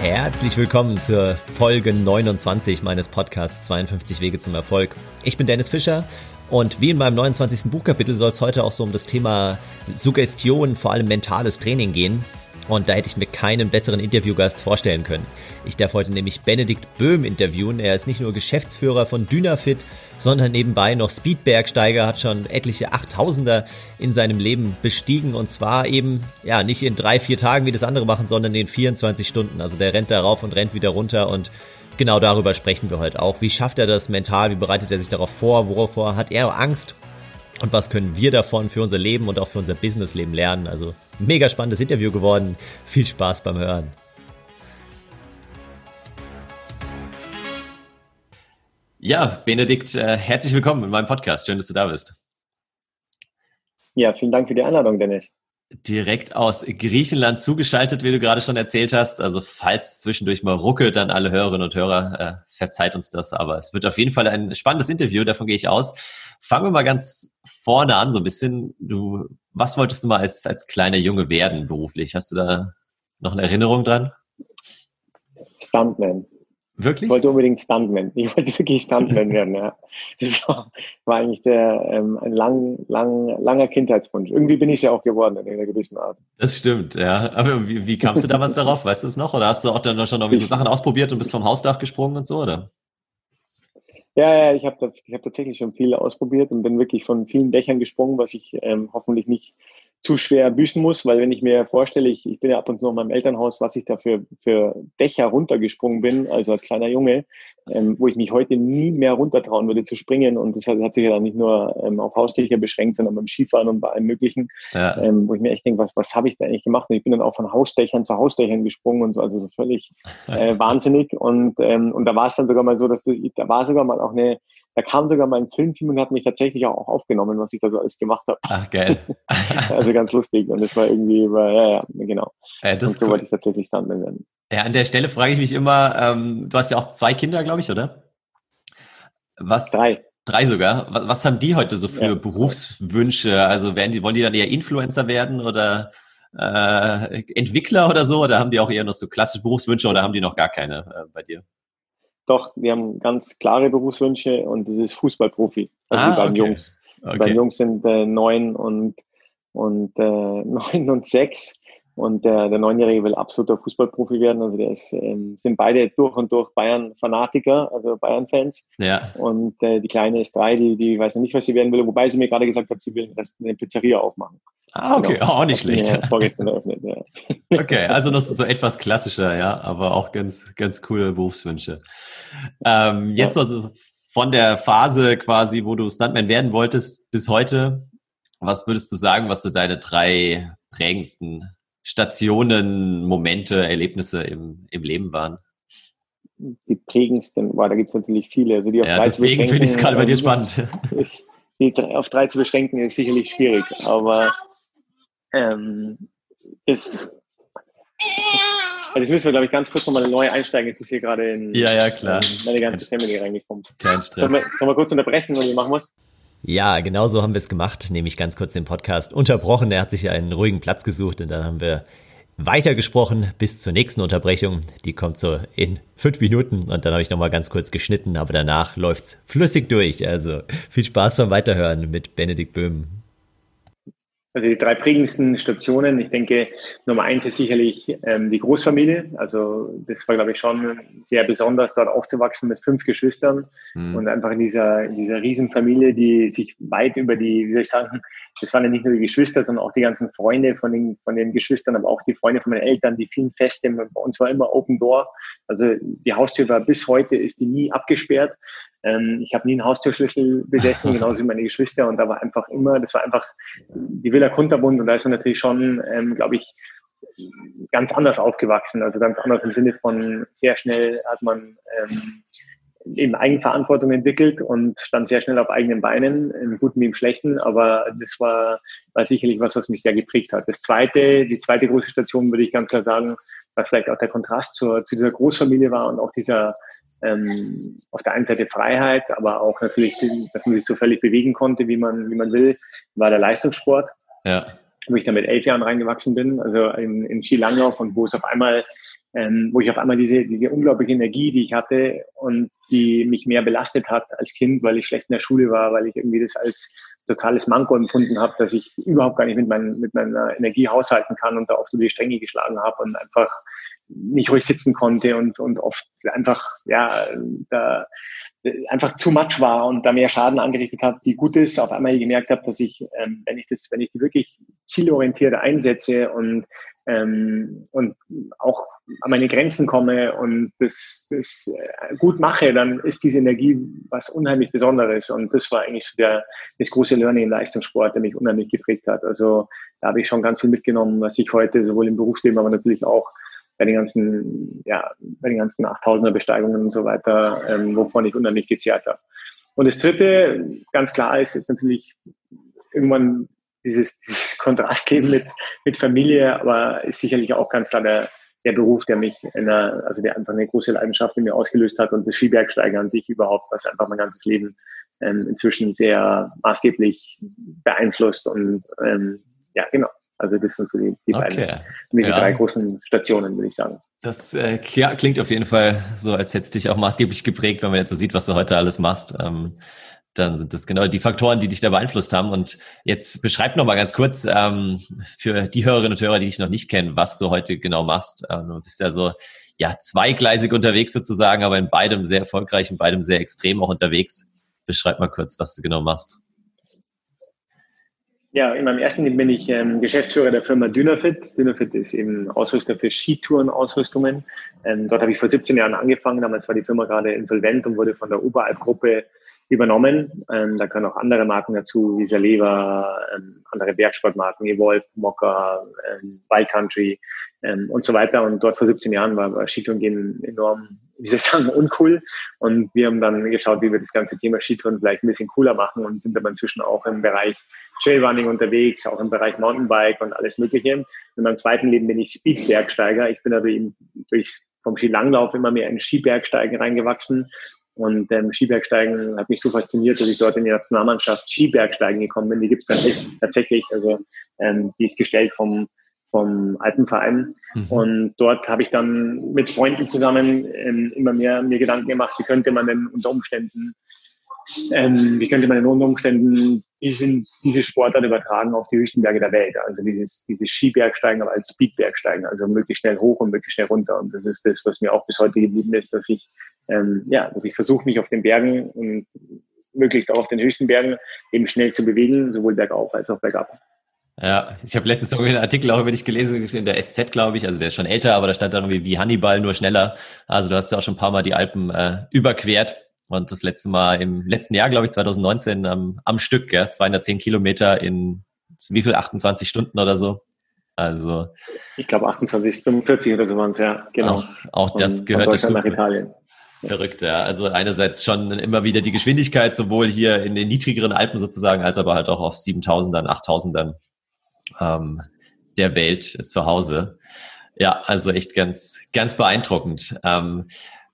Herzlich willkommen zur Folge 29 meines Podcasts 52 Wege zum Erfolg. Ich bin Dennis Fischer und wie in meinem 29. Buchkapitel soll es heute auch so um das Thema Suggestion, vor allem mentales Training gehen. Und da hätte ich mir keinen besseren Interviewgast vorstellen können. Ich darf heute nämlich Benedikt Böhm interviewen. Er ist nicht nur Geschäftsführer von Dynafit, sondern nebenbei noch Speedbergsteiger, hat schon etliche Achttausender in seinem Leben bestiegen und zwar eben, ja, nicht in drei, vier Tagen, wie das andere machen, sondern in 24 Stunden. Also der rennt da rauf und rennt wieder runter und genau darüber sprechen wir heute auch. Wie schafft er das mental? Wie bereitet er sich darauf vor? Worauf hat er Angst? Und was können wir davon für unser Leben und auch für unser Businessleben lernen? Also mega spannendes Interview geworden. Viel Spaß beim Hören. Ja, Benedikt, äh, herzlich willkommen in meinem Podcast. Schön, dass du da bist. Ja, vielen Dank für die Einladung, Dennis. Direkt aus Griechenland zugeschaltet, wie du gerade schon erzählt hast. Also falls zwischendurch mal ruckelt, dann alle Hörerinnen und Hörer, äh, verzeiht uns das. Aber es wird auf jeden Fall ein spannendes Interview, davon gehe ich aus. Fangen wir mal ganz vorne an, so ein bisschen. Du, was wolltest du mal als, als kleiner Junge werden beruflich? Hast du da noch eine Erinnerung dran? Stuntman. Wirklich? Ich wollte unbedingt Stuntman. Ich wollte wirklich Stuntman werden, ja. Das war, war eigentlich der, ähm, ein lang, lang, langer Kindheitswunsch. Irgendwie bin ich ja auch geworden in einer gewissen Art. Das stimmt, ja. Aber wie, wie kamst du damals darauf? Weißt du es noch? Oder hast du auch dann schon irgendwie so Sachen ausprobiert und bist vom Hausdach gesprungen und so, oder? Ja, ja, ich habe ich hab tatsächlich schon viel ausprobiert und bin wirklich von vielen Dächern gesprungen, was ich ähm, hoffentlich nicht zu schwer büßen muss, weil wenn ich mir vorstelle, ich, ich bin ja ab und zu noch in meinem Elternhaus, was ich da für, für Dächer runtergesprungen bin, also als kleiner Junge, ähm, wo ich mich heute nie mehr runtertrauen würde zu springen. Und das hat, hat sich ja dann nicht nur ähm, auf Hausdächer beschränkt, sondern beim Skifahren und bei allem möglichen, ja. ähm, wo ich mir echt denke, was, was habe ich da eigentlich gemacht? Und ich bin dann auch von Hausdächern zu Hausdächern gesprungen und so, also so völlig äh, wahnsinnig. Und, ähm, und da war es dann sogar mal so, dass das, da war sogar mal auch eine da kam sogar mein Filmteam und hat mich tatsächlich auch aufgenommen, was ich da so alles gemacht habe. Ach, geil. also ganz lustig. Und das war irgendwie, war, ja, ja, genau. Ja, und so cool. wollte ich tatsächlich Stuntman werden. Ja, an der Stelle frage ich mich immer, ähm, du hast ja auch zwei Kinder, glaube ich, oder? Was? Drei. Drei sogar. Was, was haben die heute so für ja. Berufswünsche? Also werden die, wollen die dann eher Influencer werden oder äh, Entwickler oder so? Oder haben die auch eher noch so klassische Berufswünsche oder haben die noch gar keine äh, bei dir? Doch, wir haben ganz klare Berufswünsche und das ist Fußballprofi. Also ah, die beiden okay. Jungs. Okay. Die beiden Jungs sind äh, neun und, und äh, neun und sechs. Und der, der Neunjährige will absoluter Fußballprofi werden. Also der ist, ähm, sind beide durch und durch Bayern-Fanatiker, also Bayern-Fans. Ja. Und äh, die Kleine ist drei, die, die weiß noch nicht, was sie werden will, wobei sie mir gerade gesagt hat, sie will eine Pizzeria aufmachen. Ah, okay, genau. auch nicht schlecht. Vorgestern eröffnet, ja. Okay, also das ist so etwas klassischer, ja, aber auch ganz, ganz coole Berufswünsche. Ähm, jetzt ja. mal so von der Phase quasi, wo du Stuntman werden wolltest, bis heute. Was würdest du sagen, was so deine drei prägendsten Stationen, Momente, Erlebnisse im, im Leben waren? Die prägendsten, boah, da gibt es natürlich viele. Also die auf ja, deswegen finde ich es gerade bei dir spannend. Ist, die auf drei zu beschränken ist sicherlich schwierig, aber ähm, ist also jetzt müssen wir, glaube ich, ganz kurz nochmal neu einsteigen. Jetzt ist hier gerade in ja, ja, klar. meine ganze Family reingekommen. Kein Stress. Sollen wir, sollen wir kurz unterbrechen, was ich machen muss? Ja, genau so haben wir es gemacht, nämlich ganz kurz den Podcast unterbrochen. Er hat sich einen ruhigen Platz gesucht und dann haben wir weitergesprochen bis zur nächsten Unterbrechung. Die kommt so in fünf Minuten und dann habe ich nochmal ganz kurz geschnitten, aber danach läuft's flüssig durch. Also viel Spaß beim Weiterhören mit Benedikt Böhm. Also die drei prägendsten Stationen, ich denke, Nummer eins ist sicherlich ähm, die Großfamilie. Also das war, glaube ich, schon sehr besonders, dort aufzuwachsen mit fünf Geschwistern mhm. und einfach in dieser, in dieser Riesenfamilie, die sich weit über die, wie soll ich sagen, das waren ja nicht nur die Geschwister, sondern auch die ganzen Freunde von den, von den Geschwistern, aber auch die Freunde von meinen Eltern, die vielen Feste. Bei uns war immer Open Door. Also die Haustür war bis heute, ist die nie abgesperrt. Ähm, ich habe nie einen Haustürschlüssel besessen, genauso wie meine Geschwister. Und da war einfach immer, das war einfach die Villa Kunterbund. Und da ist man natürlich schon, ähm, glaube ich, ganz anders aufgewachsen. Also ganz anders im Sinne von sehr schnell hat man ähm, eben Eigenverantwortung entwickelt und stand sehr schnell auf eigenen Beinen, im Guten wie im Schlechten, aber das war, war sicherlich was, was mich sehr geprägt hat. Das zweite, die zweite große Station würde ich ganz klar sagen, was vielleicht auch der Kontrast zur, zu dieser Großfamilie war und auch dieser ähm, auf der einen Seite Freiheit, aber auch natürlich, dass man sich so völlig bewegen konnte, wie man, wie man will, war der Leistungssport. Ja. Wo ich dann mit elf Jahren reingewachsen bin, also in, in Skilanglauf und wo es auf einmal ähm, wo ich auf einmal diese, diese unglaubliche Energie, die ich hatte und die mich mehr belastet hat als Kind, weil ich schlecht in der Schule war, weil ich irgendwie das als totales Manko empfunden habe, dass ich überhaupt gar nicht mit, mein, mit meiner Energie haushalten kann und da oft über die Stränge geschlagen habe und einfach nicht ruhig sitzen konnte und, und oft einfach, ja, da einfach zu much war und da mehr Schaden angerichtet hat, wie gut ist, auf einmal gemerkt habe, dass ich, ähm, wenn ich das, wenn ich die wirklich zielorientiert einsetze und ähm, und auch an meine Grenzen komme und das, das äh, gut mache, dann ist diese Energie was unheimlich Besonderes. Und das war eigentlich so der, das große Learning im Leistungssport, der mich unheimlich geprägt hat. Also da habe ich schon ganz viel mitgenommen, was ich heute sowohl im Berufsleben, aber natürlich auch bei den ganzen, ja, bei den ganzen 8000er Besteigungen und so weiter, ähm, wovon ich unheimlich gezehrt habe. Und das dritte, ganz klar ist, ist natürlich irgendwann dieses, dieses Kontrastleben mit, mit Familie, aber ist sicherlich auch ganz klar der, der Beruf, der mich in einer, also der einfach eine große Leidenschaft in mir ausgelöst hat und das Skibergsteigen an sich überhaupt, was einfach mein ganzes Leben ähm, inzwischen sehr maßgeblich beeinflusst und ähm, ja, genau. Also das sind so die, die okay. beiden, die ja. drei großen Stationen, würde ich sagen. Das äh, klingt auf jeden Fall so, als hättest du dich auch maßgeblich geprägt, wenn man jetzt so sieht, was du heute alles machst. Ähm, dann sind das genau die Faktoren, die dich da beeinflusst haben. Und jetzt beschreib noch mal ganz kurz ähm, für die Hörerinnen und Hörer, die dich noch nicht kennen, was du heute genau machst. Ähm, du bist ja so ja zweigleisig unterwegs sozusagen, aber in beidem sehr erfolgreich, in beidem sehr extrem auch unterwegs. Beschreib mal kurz, was du genau machst. Ja, in meinem ersten Leben bin ich ähm, Geschäftsführer der Firma Dynafit. Dynafit ist eben Ausrüster für Skitourenausrüstungen. Ähm, dort habe ich vor 17 Jahren angefangen. Damals war die Firma gerade insolvent und wurde von der Oberalp-Gruppe übernommen. Ähm, da können auch andere Marken dazu, wie Saleva, ähm, andere Bergsportmarken, Evolve, Mokka, ähm, Wild Country ähm, und so weiter. Und dort vor 17 Jahren war, war Skitouren enorm, wie soll ich sagen, uncool. Und wir haben dann geschaut, wie wir das ganze Thema Skitouren vielleicht ein bisschen cooler machen und sind aber inzwischen auch im Bereich Trailrunning unterwegs, auch im Bereich Mountainbike und alles Mögliche. In meinem zweiten Leben bin ich Speedbergsteiger. Ich bin aber eben durch vom Skilanglauf immer mehr in Skibergsteigen reingewachsen und ähm, Skibergsteigen hat mich so fasziniert, dass ich dort in die Nationalmannschaft Skibergsteigen gekommen bin. Die gibt es tatsächlich. Also ähm, die ist gestellt vom, vom Alpenverein. Mhm. Und dort habe ich dann mit Freunden zusammen ähm, immer mehr mir Gedanken gemacht, wie könnte man denn unter Umständen ähm, wie könnte man in unter Umständen diesen, diese Sportart übertragen auf die höchsten Berge der Welt? Also dieses, dieses Skibergsteigen, aber als Speedbergsteigen, also möglichst schnell hoch und möglichst schnell runter. Und das ist das, was mir auch bis heute geblieben ist, dass ich, ähm, ja, dass ich versuche, mich auf den Bergen und möglichst auch auf den höchsten Bergen eben schnell zu bewegen, sowohl bergauf als auch bergab. Ja, ich habe letztens irgendwie einen Artikel auch über dich gelesen, in der SZ, glaube ich, also der ist schon älter, aber da stand dann irgendwie wie Hannibal, nur schneller. Also du hast ja auch schon ein paar Mal die Alpen äh, überquert. Und das letzte Mal im letzten Jahr, glaube ich, 2019 am, am Stück, ja, 210 Kilometer in wie viel, 28 Stunden oder so. Also. Ich glaube 28, 45 oder so waren es, ja, genau. Auch, auch das von, gehört von dazu. nach Italien. Verrückt, ja. Also einerseits schon immer wieder die Geschwindigkeit, sowohl hier in den niedrigeren Alpen sozusagen, als aber halt auch auf 7000ern, 8000ern ähm, der Welt zu Hause. Ja, also echt ganz, ganz beeindruckend. Ähm,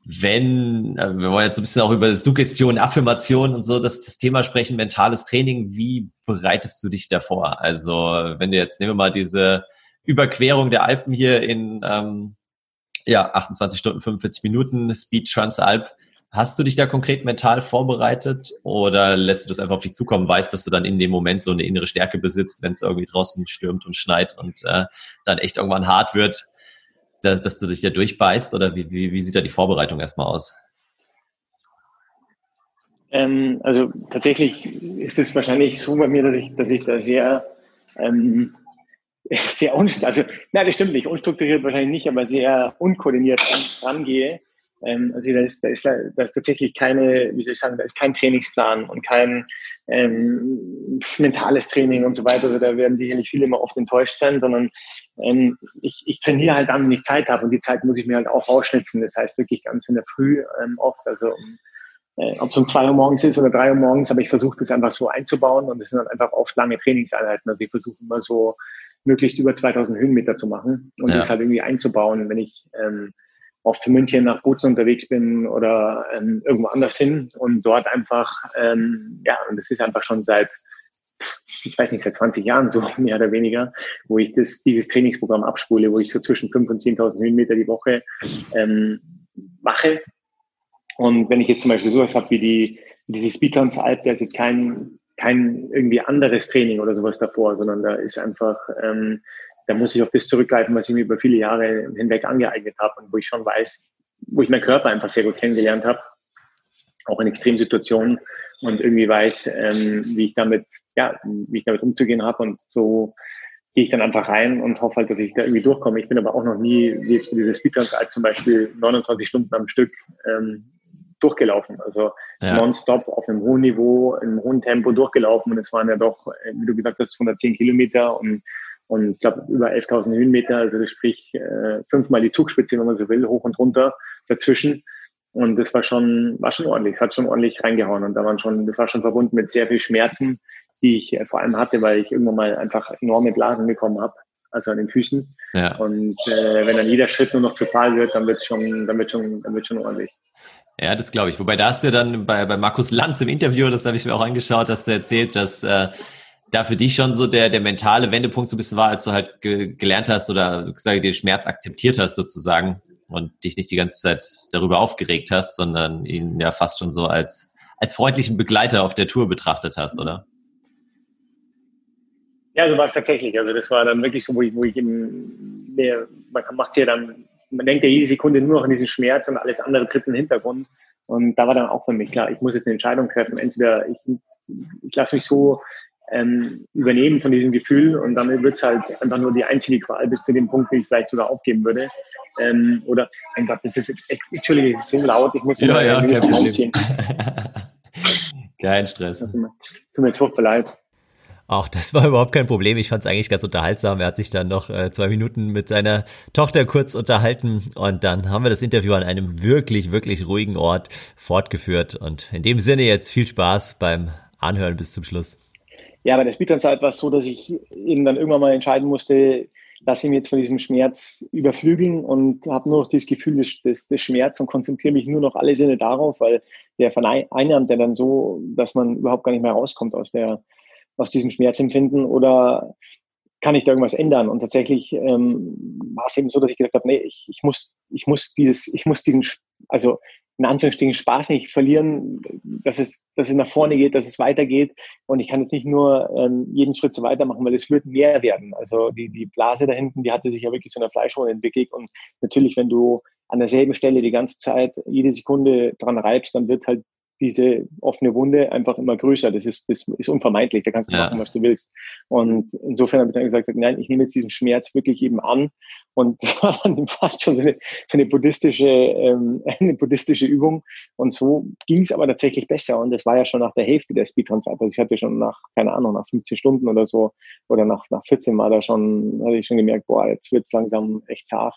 wenn, äh, wir wollen jetzt ein bisschen auch über Suggestion, Affirmation und so das, das Thema sprechen, mentales Training, wie bereitest du dich davor? Also wenn du jetzt, nehmen wir mal diese Überquerung der Alpen hier in ähm, ja, 28 Stunden, 45 Minuten, Speed Transalp, hast du dich da konkret mental vorbereitet oder lässt du das einfach auf dich zukommen, weißt, dass du dann in dem Moment so eine innere Stärke besitzt, wenn es irgendwie draußen stürmt und schneit und äh, dann echt irgendwann hart wird, dass, dass du dich da durchbeißt oder wie, wie, wie sieht da die Vorbereitung erstmal aus? Ähm, also tatsächlich ist es wahrscheinlich so bei mir, dass ich, dass ich da sehr, ähm, sehr also nein, das stimmt nicht, unstrukturiert wahrscheinlich nicht, aber sehr unkoordiniert rangehe. Ähm, also da ist, da, ist, da ist tatsächlich keine, wie soll ich sagen, da ist kein Trainingsplan und kein ähm, mentales Training und so weiter. Also da werden sicherlich viele immer oft enttäuscht sein, sondern ähm, ich, ich trainiere halt dann, wenn ich Zeit habe und die Zeit muss ich mir halt auch ausschnitzen. Das heißt wirklich ganz in der Früh ähm, oft, also um, äh, ob es um zwei Uhr morgens ist oder drei Uhr morgens, aber ich versuche das einfach so einzubauen und es sind dann einfach oft lange Trainingseinheiten. Also ich versuche immer so möglichst über 2000 Höhenmeter zu machen und ja. das halt irgendwie einzubauen, wenn ich ähm, oft für München nach Bozen unterwegs bin oder ähm, irgendwo anders hin und dort einfach, ähm, ja, und das ist einfach schon seit ich weiß nicht, seit 20 Jahren so mehr oder weniger, wo ich das, dieses Trainingsprogramm abspule, wo ich so zwischen 5.000 und 10.000 Höhenmeter die Woche ähm, mache. Und wenn ich jetzt zum Beispiel sowas habe wie die, diese Speedruns Alp, da ist jetzt kein, kein irgendwie anderes Training oder sowas davor, sondern da ist einfach, ähm, da muss ich auf das zurückgreifen, was ich mir über viele Jahre hinweg angeeignet habe und wo ich schon weiß, wo ich meinen Körper einfach sehr gut kennengelernt habe, auch in Extremsituationen und irgendwie weiß, ähm, wie ich damit, ja, wie ich damit umzugehen habe und so gehe ich dann einfach rein und hoffe halt, dass ich da irgendwie durchkomme. Ich bin aber auch noch nie, wie jetzt für diese Speedruns zum Beispiel 29 Stunden am Stück ähm, durchgelaufen. Also ja. nonstop auf einem hohen Niveau, im hohen Tempo durchgelaufen. Und es waren ja doch, äh, wie du gesagt hast, 110 Kilometer und, und ich glaube über 11.000 Höhenmeter. Also sprich äh, fünfmal die Zugspitze, wenn man so will, hoch und runter dazwischen. Und das war schon, war schon ordentlich, hat schon ordentlich reingehauen. Und da waren schon, das war schon verbunden mit sehr viel Schmerzen, die ich vor allem hatte, weil ich irgendwann mal einfach enorme Blasen bekommen habe, also an den Füßen. Ja. Und äh, wenn dann jeder Schritt nur noch zu fahl wird, dann wird schon, dann wird schon, dann wird schon ordentlich. Ja, das glaube ich. Wobei da hast du dann bei, bei Markus Lanz im Interview, das habe ich mir auch angeschaut, hast du erzählt, dass äh, da für dich schon so der, der mentale Wendepunkt so ein bisschen war, als du halt ge gelernt hast oder sage, den Schmerz akzeptiert hast sozusagen und dich nicht die ganze Zeit darüber aufgeregt hast, sondern ihn ja fast schon so als, als freundlichen Begleiter auf der Tour betrachtet hast, oder? Ja, so war es tatsächlich. Also das war dann wirklich so, wo ich, wo ich eben, mehr, man macht es ja dann man denkt ja jede Sekunde nur noch an diesen Schmerz und alles andere tritt den Hintergrund. Und da war dann auch für mich klar, ich muss jetzt eine Entscheidung treffen. Entweder ich, ich lasse mich so ähm, übernehmen von diesem Gefühl und dann wird es halt einfach nur die einzige Qual bis zu dem Punkt, den ich vielleicht sogar aufgeben würde. Ähm, oder, mein Gott, das ist jetzt echt, so laut, ich muss ja, ja, Problem. kein Stress. Tut mir jetzt furchtbar leid. Auch das war überhaupt kein Problem. Ich fand es eigentlich ganz unterhaltsam. Er hat sich dann noch äh, zwei Minuten mit seiner Tochter kurz unterhalten und dann haben wir das Interview an einem wirklich, wirklich ruhigen Ort fortgeführt. Und in dem Sinne jetzt viel Spaß beim Anhören bis zum Schluss. Ja, bei der Speedrun-Zeit war es so, dass ich eben dann irgendwann mal entscheiden musste, lass ich mich jetzt von diesem Schmerz überflügeln und habe nur noch das Gefühl des, des, des Schmerz und konzentriere mich nur noch alle Sinne darauf, weil der vereinnahmt ja dann so, dass man überhaupt gar nicht mehr rauskommt aus der aus diesem Schmerzempfinden oder kann ich da irgendwas ändern? Und tatsächlich ähm, war es eben so, dass ich gesagt habe, nee, ich, ich muss, ich muss dieses, ich muss diesen, also in Anführungsstrichen Spaß nicht verlieren, dass es, dass es nach vorne geht, dass es weitergeht. Und ich kann jetzt nicht nur ähm, jeden Schritt so weitermachen, weil es wird mehr werden. Also die, die Blase da hinten, die hatte sich ja wirklich so in der Fleischwunde entwickelt. Und natürlich, wenn du an derselben Stelle die ganze Zeit jede Sekunde dran reibst, dann wird halt diese offene Wunde einfach immer größer. Das ist, das ist unvermeidlich. Da kannst du ja. machen, was du willst. Und insofern habe ich dann gesagt, nein, ich nehme jetzt diesen Schmerz wirklich eben an. Und das war dann fast schon so eine, so eine buddhistische, ähm, eine buddhistische Übung. Und so ging es aber tatsächlich besser. Und das war ja schon nach der Hälfte der Speedruns-Zeit. Also ich hatte schon nach, keine Ahnung, nach 15 Stunden oder so, oder nach, nach 14 Mal da schon, hatte ich schon gemerkt, boah, jetzt wird's langsam echt zart.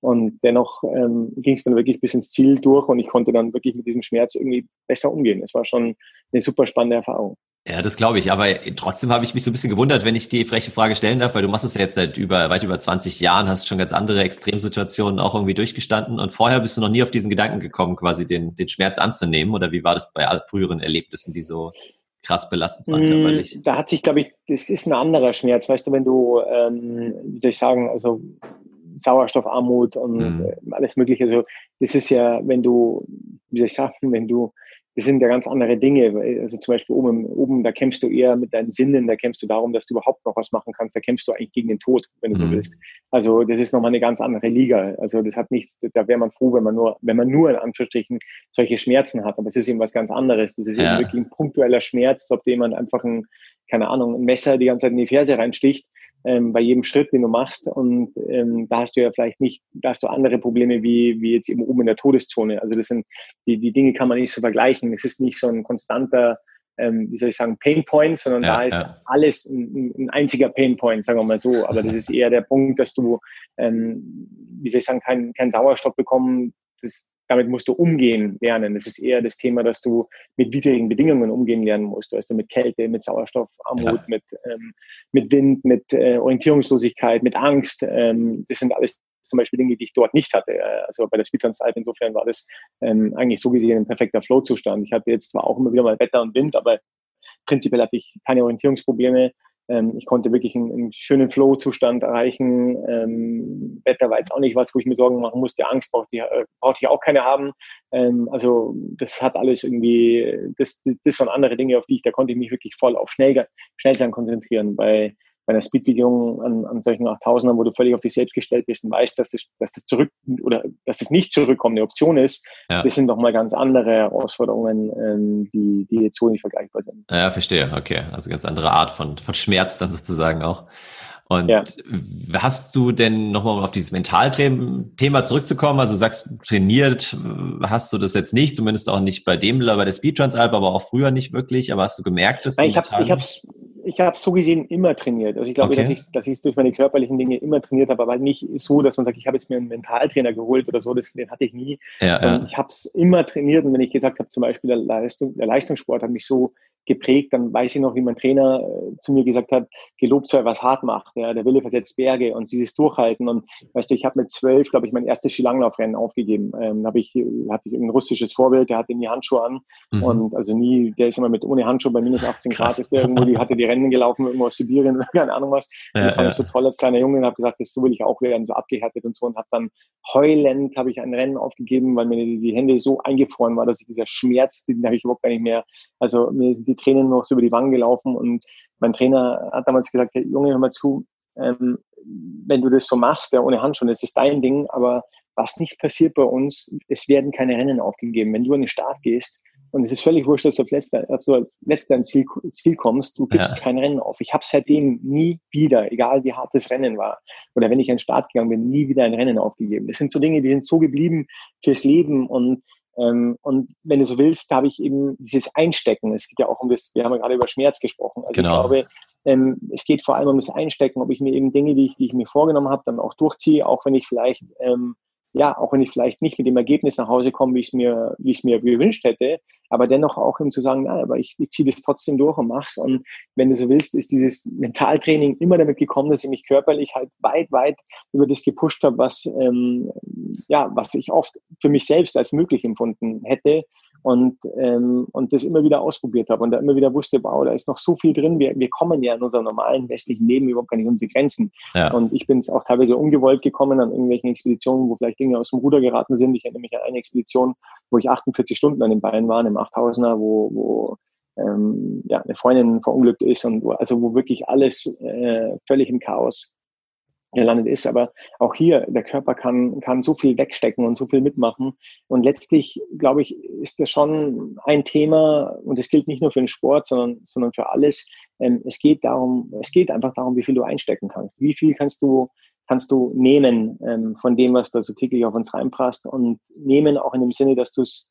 Und dennoch ähm, ging es dann wirklich bis ins Ziel durch und ich konnte dann wirklich mit diesem Schmerz irgendwie besser umgehen. Es war schon eine super spannende Erfahrung. Ja, das glaube ich. Aber trotzdem habe ich mich so ein bisschen gewundert, wenn ich die freche Frage stellen darf, weil du machst es ja jetzt seit über, weit über 20 Jahren, hast schon ganz andere Extremsituationen auch irgendwie durchgestanden und vorher bist du noch nie auf diesen Gedanken gekommen, quasi den, den Schmerz anzunehmen. Oder wie war das bei früheren Erlebnissen, die so krass belastend waren mm, körperlich? Da hat sich, glaube ich, das ist ein anderer Schmerz. Weißt du, wenn du, ähm, wie soll ich sagen, also Sauerstoffarmut und mhm. Äh, alles Mögliche. Also das ist ja, wenn du, wie soll ich sagen, wenn du, das sind ja ganz andere Dinge. Also zum Beispiel oben, oben, da kämpfst du eher mit deinen Sinnen, da kämpfst du darum, dass du überhaupt noch was machen kannst. Da kämpfst du eigentlich gegen den Tod, wenn du mhm. so willst. Also das ist nochmal eine ganz andere Liga. Also das hat nichts, da wäre man froh, wenn man nur, wenn man nur in Anführungsstrichen solche Schmerzen hat. Aber es ist eben was ganz anderes. Das ist ja. eben wirklich ein punktueller Schmerz, ob jemand einfach ein, keine Ahnung, ein Messer die ganze Zeit in die Ferse reinsticht ähm, bei jedem Schritt, den du machst. Und ähm, da hast du ja vielleicht nicht, da hast du andere Probleme wie, wie jetzt eben oben in der Todeszone. Also das sind, die, die Dinge kann man nicht so vergleichen. Es ist nicht so ein konstanter, ähm, wie soll ich sagen, Painpoint, sondern ja, da ist ja. alles ein, ein, einziger Painpoint, sagen wir mal so. Aber das ist eher der Punkt, dass du, ähm, wie soll ich sagen, keinen kein Sauerstoff bekommen, das, damit musst du umgehen lernen. Das ist eher das Thema, dass du mit widrigen Bedingungen umgehen lernen musst. Also mit Kälte, mit Sauerstoffarmut, ja. mit, ähm, mit Wind, mit äh, Orientierungslosigkeit, mit Angst. Ähm, das sind alles zum Beispiel Dinge, die ich dort nicht hatte. Also bei der Speedrun-Zeit insofern war das ähm, eigentlich so gesehen ein perfekter Flow-Zustand. Ich hatte jetzt zwar auch immer wieder mal Wetter und Wind, aber prinzipiell hatte ich keine Orientierungsprobleme. Ähm, ich konnte wirklich einen, einen schönen Flow-Zustand erreichen. Ähm, Wetter war jetzt auch nicht was, wo ich mir Sorgen machen musste. Angst brauchte ich, äh, brauchte ich auch keine haben. Ähm, also das hat alles irgendwie, das, das, das waren andere Dinge, auf die ich, da konnte ich mich wirklich voll auf schnell, schnell sein konzentrieren. Bei bei einer Speedbegehung an, an solchen 8000ern, wo du völlig auf dich selbst gestellt bist und weißt, dass das, dass das zurück oder dass das nicht zurückkommt, eine Option ist, ja. das sind nochmal ganz andere Herausforderungen, ähm, die, die jetzt so nicht vergleichbar sind. Ja, verstehe. Okay. Also ganz andere Art von, von Schmerz dann sozusagen auch. Und ja. hast du denn nochmal auf dieses Mentalthema zurückzukommen? Also sagst, trainiert hast du das jetzt nicht, zumindest auch nicht bei dem, bei der Speedtrans-Alp, aber auch früher nicht wirklich. Aber hast du gemerkt, dass Nein, ich hab's, ich hab's, ich habe so gesehen immer trainiert. Also ich glaube, okay. dass ich dass ich durch meine körperlichen Dinge immer trainiert habe, aber nicht so, dass man sagt, ich habe jetzt mir einen Mentaltrainer geholt oder so, das, den hatte ich nie. Ja, ja. Ich habe es immer trainiert und wenn ich gesagt habe, zum Beispiel der, Leistung, der Leistungssport hat mich so geprägt. Dann weiß ich noch, wie mein Trainer äh, zu mir gesagt hat, gelobt sei, was hart macht. Ja, der Wille versetzt Berge und dieses Durchhalten. Und weißt du, ich habe mit zwölf, glaube ich, mein erstes Skilanglaufrennen aufgegeben. Ähm, habe ich, hatte ich ein russisches Vorbild, der hatte nie Handschuhe an. Mhm. Und also nie, der ist immer mit ohne Handschuhe bei minus 18 Krass. Grad ist der irgendwo, die hatte die Rennen gelaufen, irgendwo aus Sibirien oder keine Ahnung was. Ja, das fand ja. ich so toll als kleiner Junge und habe gesagt, das so will ich auch werden, so abgehärtet und so. Und habe dann heulend habe ich ein Rennen aufgegeben, weil mir die, die Hände so eingefroren war, dass ich dieser Schmerz, den habe ich überhaupt gar nicht mehr. Also mir sind die Tränen noch so über die Wangen gelaufen und mein Trainer hat damals gesagt, hey, Junge, hör mal zu, ähm, wenn du das so machst, ja, ohne Handschuhe, das ist dein Ding, aber was nicht passiert bei uns, es werden keine Rennen aufgegeben. Wenn du an den Start gehst und es ist völlig wurscht, dass du als letzter, du als letzter ins Ziel, Ziel kommst, du gibst ja. kein Rennen auf. Ich habe seitdem nie wieder, egal wie hart das Rennen war, oder wenn ich an den Start gegangen bin, nie wieder ein Rennen aufgegeben. Das sind so Dinge, die sind so geblieben fürs Leben und und wenn du so willst, da habe ich eben dieses Einstecken. Es geht ja auch um das, wir haben ja gerade über Schmerz gesprochen. Also genau. ich glaube, ähm, es geht vor allem um das Einstecken, ob ich mir eben Dinge, die ich, die ich mir vorgenommen habe, dann auch durchziehe, auch wenn ich vielleicht ähm, ja, auch wenn ich vielleicht nicht mit dem Ergebnis nach Hause komme, wie ich es mir, wie ich es mir gewünscht hätte, aber dennoch auch ihm zu sagen, na, aber ich, ich ziehe das trotzdem durch und mach's. Und wenn du so willst, ist dieses Mentaltraining immer damit gekommen, dass ich mich körperlich halt weit, weit über das gepusht habe, was ähm, ja, was ich oft für mich selbst als möglich empfunden hätte und, ähm, und das immer wieder ausprobiert habe und da immer wieder wusste, wow, da ist noch so viel drin. Wir, wir kommen ja in unserem normalen westlichen Leben überhaupt gar nicht unsere Grenzen. Ja. Und ich bin es auch teilweise ungewollt gekommen an irgendwelchen Expeditionen, wo vielleicht Dinge aus dem Ruder geraten sind. Ich erinnere mich an eine Expedition, wo ich 48 Stunden an den Beinen war, im 8000er, wo, wo ähm, ja, eine Freundin verunglückt ist und wo, also wo wirklich alles äh, völlig im Chaos gelandet ist. Aber auch hier, der Körper kann, kann so viel wegstecken und so viel mitmachen. Und letztlich, glaube ich, ist das schon ein Thema, und es gilt nicht nur für den Sport, sondern, sondern für alles. Ähm, es geht darum, es geht einfach darum, wie viel du einstecken kannst. Wie viel kannst du, kannst du nehmen ähm, von dem, was da so täglich auf uns reinprasst und nehmen auch in dem Sinne, dass du es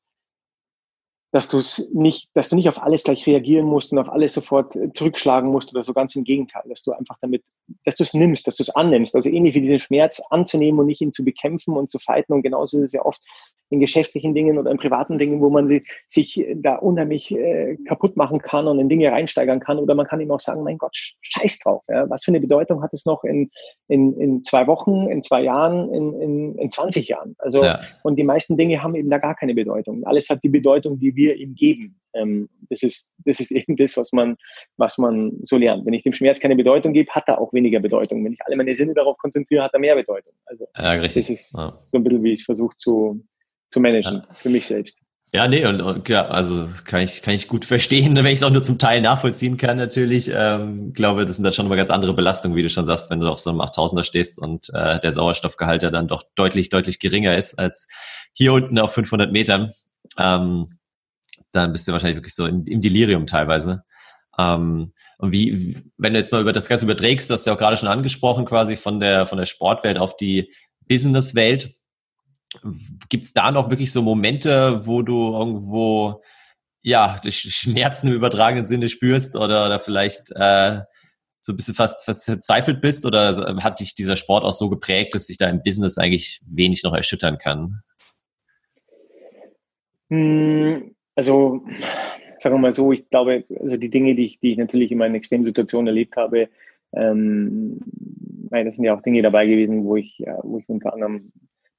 dass du es nicht, dass du nicht auf alles gleich reagieren musst und auf alles sofort äh, zurückschlagen musst oder so ganz im Gegenteil, dass du einfach damit, dass du es nimmst, dass du es annimmst. Also ähnlich wie diesen Schmerz anzunehmen und nicht ihn zu bekämpfen und zu fighten. Und genauso ist es ja oft in geschäftlichen Dingen oder in privaten Dingen, wo man sie, sich da unheimlich äh, kaputt machen kann und in Dinge reinsteigern kann. Oder man kann ihm auch sagen, mein Gott, scheiß drauf. Ja? Was für eine Bedeutung hat es noch in, in, in zwei Wochen, in zwei Jahren, in, in, in 20 Jahren? Also, ja. und die meisten Dinge haben eben da gar keine Bedeutung. Alles hat die Bedeutung, die wir ihm geben. Ähm, das, ist, das ist eben das, was man, was man so lernt. Wenn ich dem Schmerz keine Bedeutung gebe, hat er auch weniger Bedeutung. Wenn ich alle meine Sinne darauf konzentriere, hat er mehr Bedeutung. Also ja, richtig. das ist ja. so ein bisschen, wie ich es versuche zu, zu managen, ja. für mich selbst. Ja, nee, und, und ja, also kann ich, kann ich gut verstehen, wenn ich es auch nur zum Teil nachvollziehen kann, natürlich. Ähm, glaube, das sind dann schon mal ganz andere Belastungen, wie du schon sagst, wenn du auf so einem 8000er stehst und äh, der Sauerstoffgehalt ja dann doch deutlich, deutlich geringer ist als hier unten auf 500 Metern. Ähm, dann bist du wahrscheinlich wirklich so in, im Delirium teilweise. Ähm, und wie, wenn du jetzt mal über das Ganze überträgst, du hast ja auch gerade schon angesprochen, quasi von der, von der Sportwelt auf die Businesswelt. Gibt es da noch wirklich so Momente, wo du irgendwo ja Schmerzen im übertragenen Sinne spürst oder, oder vielleicht äh, so ein bisschen fast, verzweifelt bist oder hat dich dieser Sport auch so geprägt, dass dich da im Business eigentlich wenig noch erschüttern kann? Hm, also sagen wir mal so, ich glaube, also die Dinge, die ich, die ich natürlich in meinen Extremsituationen erlebt habe, ähm, das sind ja auch Dinge dabei gewesen, wo ich, ja, wo ich unter anderem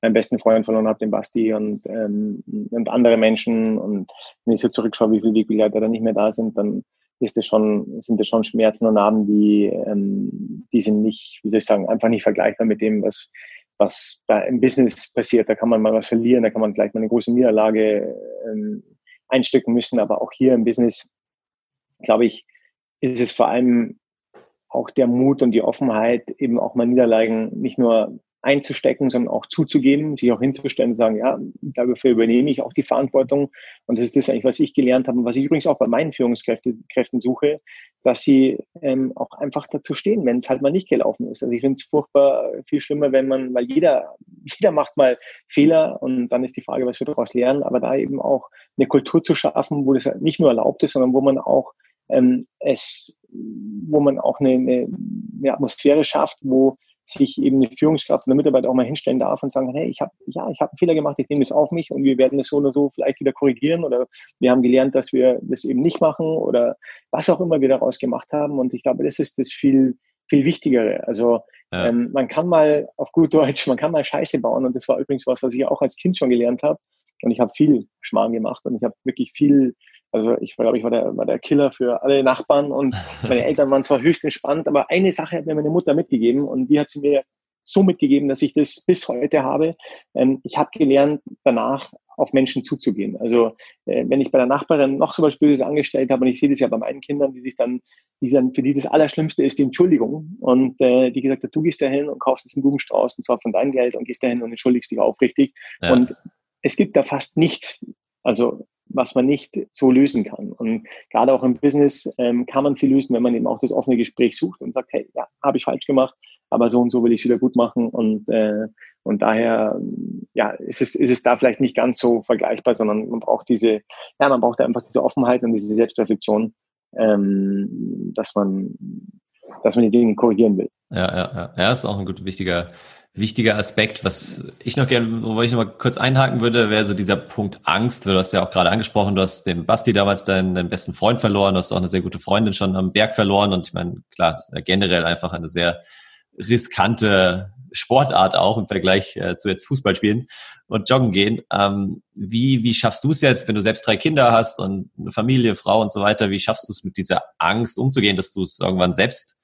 meinen besten Freund verloren habe, den Basti und, ähm, und andere Menschen. Und wenn ich so zurückschaue, wie viele Wegbegleiter da nicht mehr da sind, dann ist das schon, sind das schon Schmerzen und Narben, die, ähm, die sind nicht, wie soll ich sagen, einfach nicht vergleichbar mit dem, was, was da im Business passiert. Da kann man mal was verlieren, da kann man vielleicht mal eine große Niederlage ähm, einstecken müssen. Aber auch hier im Business, glaube ich, ist es vor allem auch der Mut und die Offenheit, eben auch mal Niederlagen nicht nur einzustecken, sondern auch zuzugeben, sich auch hinzustellen und sagen, ja, dafür übernehme ich auch die Verantwortung. Und das ist das eigentlich, was ich gelernt habe und was ich übrigens auch bei meinen Führungskräften suche, dass sie ähm, auch einfach dazu stehen, wenn es halt mal nicht gelaufen ist. Also ich finde es furchtbar viel schlimmer, wenn man, weil jeder, jeder macht mal Fehler und dann ist die Frage, was wir daraus lernen, aber da eben auch eine Kultur zu schaffen, wo das nicht nur erlaubt ist, sondern wo man auch ähm, es, wo man auch eine, eine, eine Atmosphäre schafft, wo sich eben eine Führungskraft und der Mitarbeiter auch mal hinstellen darf und sagen, hey, ich habe ja, ich habe einen Fehler gemacht, ich nehme das auf mich und wir werden es so oder so vielleicht wieder korrigieren oder wir haben gelernt, dass wir das eben nicht machen oder was auch immer wir daraus gemacht haben. Und ich glaube, das ist das viel viel Wichtigere. Also ja. ähm, man kann mal auf gut Deutsch, man kann mal Scheiße bauen und das war übrigens was, was ich auch als Kind schon gelernt habe. Und ich habe viel Schmarrn gemacht und ich habe wirklich viel also ich glaube, ich war der, war der Killer für alle Nachbarn und meine Eltern waren zwar höchst entspannt, aber eine Sache hat mir meine Mutter mitgegeben und die hat sie mir so mitgegeben, dass ich das bis heute habe. Ähm, ich habe gelernt, danach auf Menschen zuzugehen. Also äh, wenn ich bei der Nachbarin noch so was Böses angestellt habe, und ich sehe das ja bei meinen Kindern, die sich dann, die dann für die das Allerschlimmste ist die Entschuldigung. Und äh, die gesagt hat, du gehst dahin und kaufst jetzt einen Blumenstrauß und zwar von deinem Geld und gehst dahin und entschuldigst dich aufrichtig. Ja. Und es gibt da fast nichts, also was man nicht so lösen kann. Und gerade auch im Business ähm, kann man viel lösen, wenn man eben auch das offene Gespräch sucht und sagt, hey, ja, habe ich falsch gemacht, aber so und so will ich wieder gut machen. Und, äh, und daher ja, ist, es, ist es da vielleicht nicht ganz so vergleichbar, sondern man braucht diese, ja, man braucht einfach diese Offenheit und diese Selbstreflexion, ähm, dass man dass man die Dinge korrigieren will. Ja, ja, ja. Ja, ist auch ein gut wichtiger wichtiger Aspekt. Was ich noch gerne, wo ich noch mal kurz einhaken würde, wäre so dieser Punkt Angst. Du hast ja auch gerade angesprochen, du hast den Basti damals deinen, deinen besten Freund verloren, du hast auch eine sehr gute Freundin schon am Berg verloren und ich meine, klar, das ist ja generell einfach eine sehr riskante Sportart auch im Vergleich äh, zu jetzt Fußball spielen und joggen gehen. Ähm, wie, wie schaffst du es jetzt, wenn du selbst drei Kinder hast und eine Familie, Frau und so weiter, wie schaffst du es mit dieser Angst umzugehen, dass du es irgendwann selbst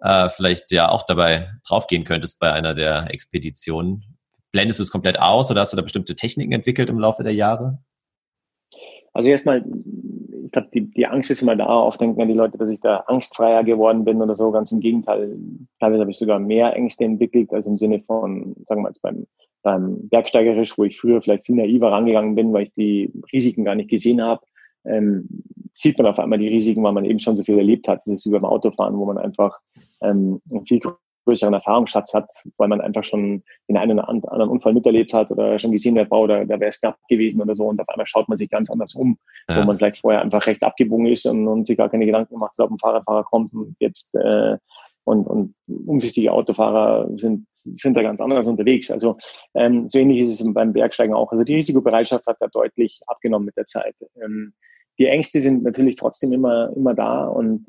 äh, vielleicht ja auch dabei draufgehen könntest bei einer der Expeditionen. Blendest du es komplett aus oder hast du da bestimmte Techniken entwickelt im Laufe der Jahre? Also erstmal, ich glaube, die, die Angst ist immer da. Oft denken die Leute, dass ich da angstfreier geworden bin oder so. Ganz im Gegenteil. Teilweise habe ich sogar mehr Ängste entwickelt, also im Sinne von, sagen wir mal, beim, beim Bergsteigerisch, wo ich früher vielleicht viel naiver rangegangen bin, weil ich die Risiken gar nicht gesehen habe ähm, sieht man auf einmal die Risiken, weil man eben schon so viel erlebt hat. Das ist wie beim Autofahren, wo man einfach ähm, einen viel größeren Erfahrungsschatz hat, weil man einfach schon den einen oder anderen Unfall miterlebt hat oder schon gesehen hat, wow, da, da wäre es knapp gewesen oder so und auf einmal schaut man sich ganz anders um, ja. wo man vielleicht vorher einfach rechts abgebogen ist und, und sich gar keine Gedanken gemacht hat, ob ein Fahrradfahrer kommt und jetzt äh, und, und umsichtige Autofahrer sind, sind da ganz anders unterwegs. Also ähm, so ähnlich ist es beim Bergsteigen auch. Also die Risikobereitschaft hat da deutlich abgenommen mit der Zeit. Ähm, die Ängste sind natürlich trotzdem immer, immer da und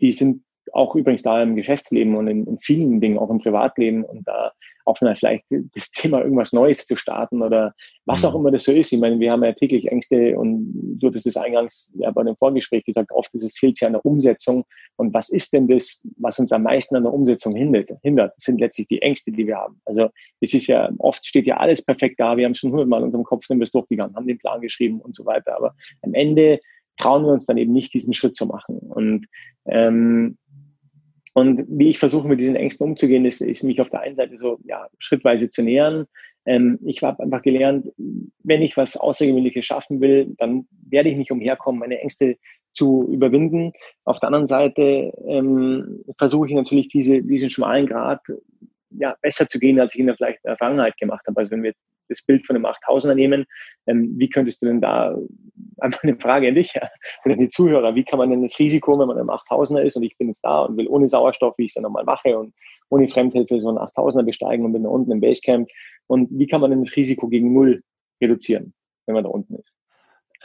die sind auch übrigens da im Geschäftsleben und in, in vielen Dingen, auch im Privatleben und da auch mal vielleicht das Thema irgendwas Neues zu starten oder was mhm. auch immer das so ist. Ich meine, wir haben ja täglich Ängste und du hattest es eingangs ja bei dem Vorgespräch gesagt, oft ist es fehlt ja an der Umsetzung. Und was ist denn das, was uns am meisten an der Umsetzung hindert? hindert? Das sind letztlich die Ängste, die wir haben. Also es ist ja, oft steht ja alles perfekt da. Wir haben schon hundertmal in unserem Kopf sind wir es durchgegangen, haben den Plan geschrieben und so weiter. Aber am Ende trauen wir uns dann eben nicht, diesen Schritt zu machen. Und ähm, und wie ich versuche, mit diesen Ängsten umzugehen, ist, ist mich auf der einen Seite so ja, schrittweise zu nähern. Ähm, ich habe einfach gelernt, wenn ich was Außergewöhnliches schaffen will, dann werde ich nicht umherkommen, meine Ängste zu überwinden. Auf der anderen Seite ähm, versuche ich natürlich diese, diesen schmalen Grad ja, besser zu gehen, als ich in der vielleicht in der Vergangenheit gemacht habe. Also wenn wir das Bild von einem 8000er nehmen, ähm, wie könntest du denn da, einfach eine Frage an dich, ja, an die Zuhörer, wie kann man denn das Risiko, wenn man einem 8000er ist und ich bin jetzt da und will ohne Sauerstoff, wie ich es dann nochmal mache und ohne Fremdhilfe so einen 8000er besteigen und bin da unten im Basecamp und wie kann man denn das Risiko gegen Null reduzieren, wenn man da unten ist?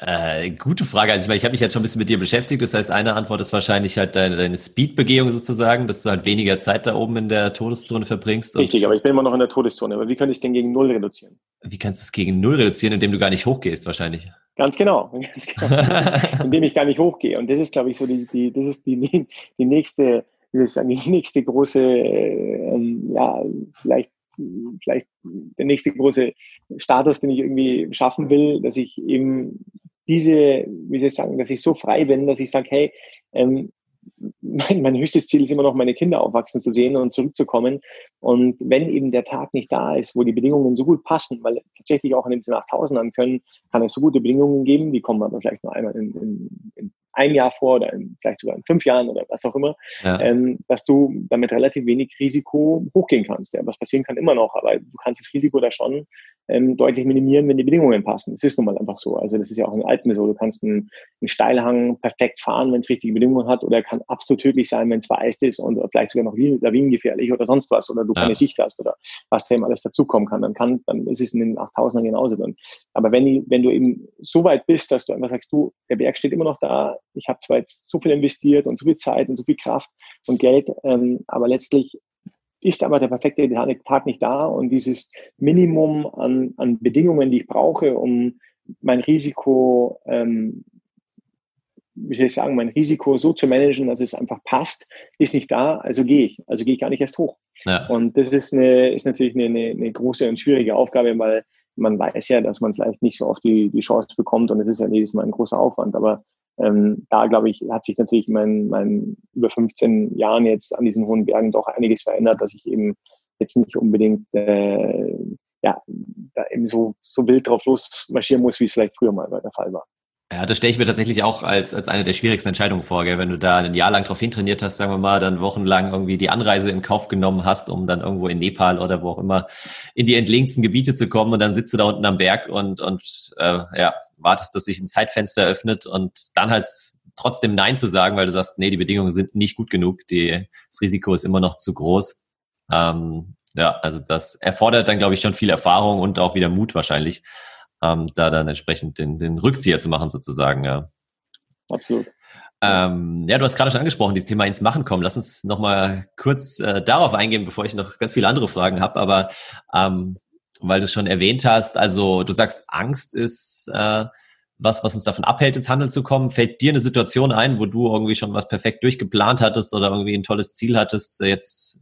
Äh, gute Frage. Also ich, meine, ich habe mich jetzt schon ein bisschen mit dir beschäftigt. Das heißt, eine Antwort ist wahrscheinlich halt deine, deine Speedbegehung sozusagen, dass du halt weniger Zeit da oben in der Todeszone verbringst. Richtig, aber ich bin immer noch in der Todeszone. Aber wie kann ich es denn gegen Null reduzieren? Wie kannst du es gegen Null reduzieren, indem du gar nicht hochgehst wahrscheinlich? Ganz genau. Indem ich gar nicht hochgehe. Und das ist, glaube ich, so die, die, das ist die, die nächste, wie soll ich die nächste große, ähm, ja, vielleicht, vielleicht der nächste große Status, den ich irgendwie schaffen will, dass ich eben diese, wie soll ich sagen, dass ich so frei bin, dass ich sage, hey, ähm, mein, mein höchstes Ziel ist immer noch, meine Kinder aufwachsen zu sehen und zurückzukommen. Und wenn eben der Tag nicht da ist, wo die Bedingungen so gut passen, weil tatsächlich auch an dem 8000 können, kann es so gute Bedingungen geben, die kommen aber vielleicht nur einmal in, in, in einem Jahr vor oder in, vielleicht sogar in fünf Jahren oder was auch immer, ja. ähm, dass du damit relativ wenig Risiko hochgehen kannst. Ja, was passieren kann immer noch, aber du kannst das Risiko da schon ähm, deutlich minimieren, wenn die Bedingungen passen. Das ist nun mal einfach so. Also das ist ja auch in Alpen so. Du kannst einen, einen Steilhang perfekt fahren, wenn es richtige Bedingungen hat, oder er kann absolut tödlich sein, wenn es vereist ist und vielleicht sogar noch lawinengefährlich oder sonst was, oder du ja. keine Sicht hast oder was da eben alles dazukommen kann. Dann kann, dann ist es in den 8000ern genauso dann. Aber wenn, wenn du eben so weit bist, dass du einfach sagst, du, der Berg steht immer noch da, ich habe zwar jetzt so viel investiert und so viel Zeit und so viel Kraft und Geld, ähm, aber letztlich ist aber der perfekte Tag nicht da und dieses Minimum an, an Bedingungen, die ich brauche, um mein Risiko, ähm, wie soll ich sagen, mein Risiko so zu managen, dass es einfach passt, ist nicht da, also gehe ich. Also gehe ich gar nicht erst hoch. Ja. Und das ist, eine, ist natürlich eine, eine, eine große und schwierige Aufgabe, weil man weiß ja, dass man vielleicht nicht so oft die, die Chance bekommt und es ist ja jedes Mal ein großer Aufwand. Aber ähm, da glaube ich, hat sich natürlich in meinen, meinen über 15 Jahren jetzt an diesen hohen Bergen doch einiges verändert, dass ich eben jetzt nicht unbedingt äh, ja, da eben so, so wild drauf los marschieren muss, wie es vielleicht früher mal der Fall war. Ja, das stelle ich mir tatsächlich auch als, als eine der schwierigsten Entscheidungen vor, gell? wenn du da ein Jahr lang drauf hintrainiert hast, sagen wir mal, dann wochenlang irgendwie die Anreise in Kauf genommen hast, um dann irgendwo in Nepal oder wo auch immer in die entlegensten Gebiete zu kommen und dann sitzt du da unten am Berg und, und äh, ja, wartest, dass sich ein Zeitfenster öffnet und dann halt trotzdem Nein zu sagen, weil du sagst, nee, die Bedingungen sind nicht gut genug, die, das Risiko ist immer noch zu groß. Ähm, ja, also das erfordert dann, glaube ich, schon viel Erfahrung und auch wieder Mut wahrscheinlich, ähm, da dann entsprechend den, den Rückzieher zu machen sozusagen. Ja. Absolut. Ähm, ja, du hast gerade schon angesprochen, dieses Thema ins Machen kommen. Lass uns nochmal kurz äh, darauf eingehen, bevor ich noch ganz viele andere Fragen habe. Aber ähm, weil du es schon erwähnt hast, also du sagst, Angst ist äh, was, was uns davon abhält, ins Handeln zu kommen. Fällt dir eine Situation ein, wo du irgendwie schon was perfekt durchgeplant hattest oder irgendwie ein tolles Ziel hattest, jetzt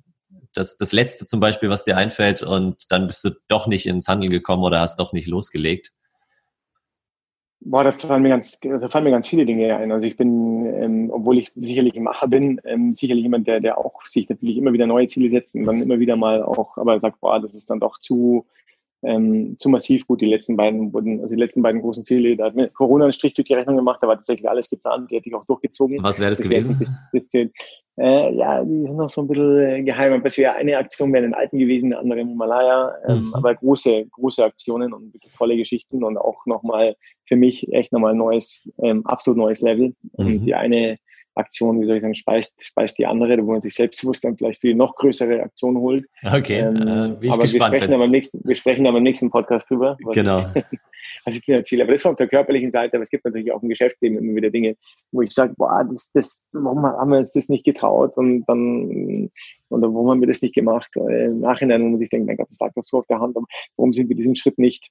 das, das letzte zum Beispiel, was dir einfällt, und dann bist du doch nicht ins Handeln gekommen oder hast doch nicht losgelegt? Boah, da fallen mir ganz, da fallen mir ganz viele Dinge ein. Also ich bin, ähm, obwohl ich sicherlich ein Macher bin, ähm, sicherlich jemand, der, der auch sich natürlich immer wieder neue Ziele setzt und dann immer wieder mal auch, aber sagt, boah, das ist dann doch zu, ähm, zu massiv gut. Die letzten beiden wurden, also die letzten beiden großen Ziele, da hat mir Corona einen Strich durch die Rechnung gemacht, da war tatsächlich alles geplant, die hätte ich auch durchgezogen. Was wäre das, das gewesen? Bis, bis. Äh, ja, die sind noch so ein bisschen äh, geheim. Aber wäre eine Aktion wäre in den Alpen gewesen, eine andere im Himalaya, ähm, mhm. aber große, große Aktionen und wirklich tolle Geschichten und auch nochmal für mich echt nochmal neues, ähm, absolut neues Level. Mhm. Und die eine Aktion, wie soll ich sagen, speist, speist die andere, wo man sich selbstbewusst dann vielleicht für noch größere Aktionen holt. Okay, ähm, äh, bin ich aber gespannt, wir sprechen, dann beim nächsten, wir sprechen dann beim nächsten Podcast drüber. Genau. was ich mir erzähle. Aber das war auf der körperlichen Seite, aber es gibt natürlich auch im Geschäftsleben immer wieder Dinge, wo ich sage, boah, das, das, warum haben wir uns das nicht getraut und dann, oder warum haben wir das nicht gemacht? Äh, Im Nachhinein, wo man sich denkt, mein Gott, das lag doch so auf der Hand, aber warum sind wir diesen Schritt nicht,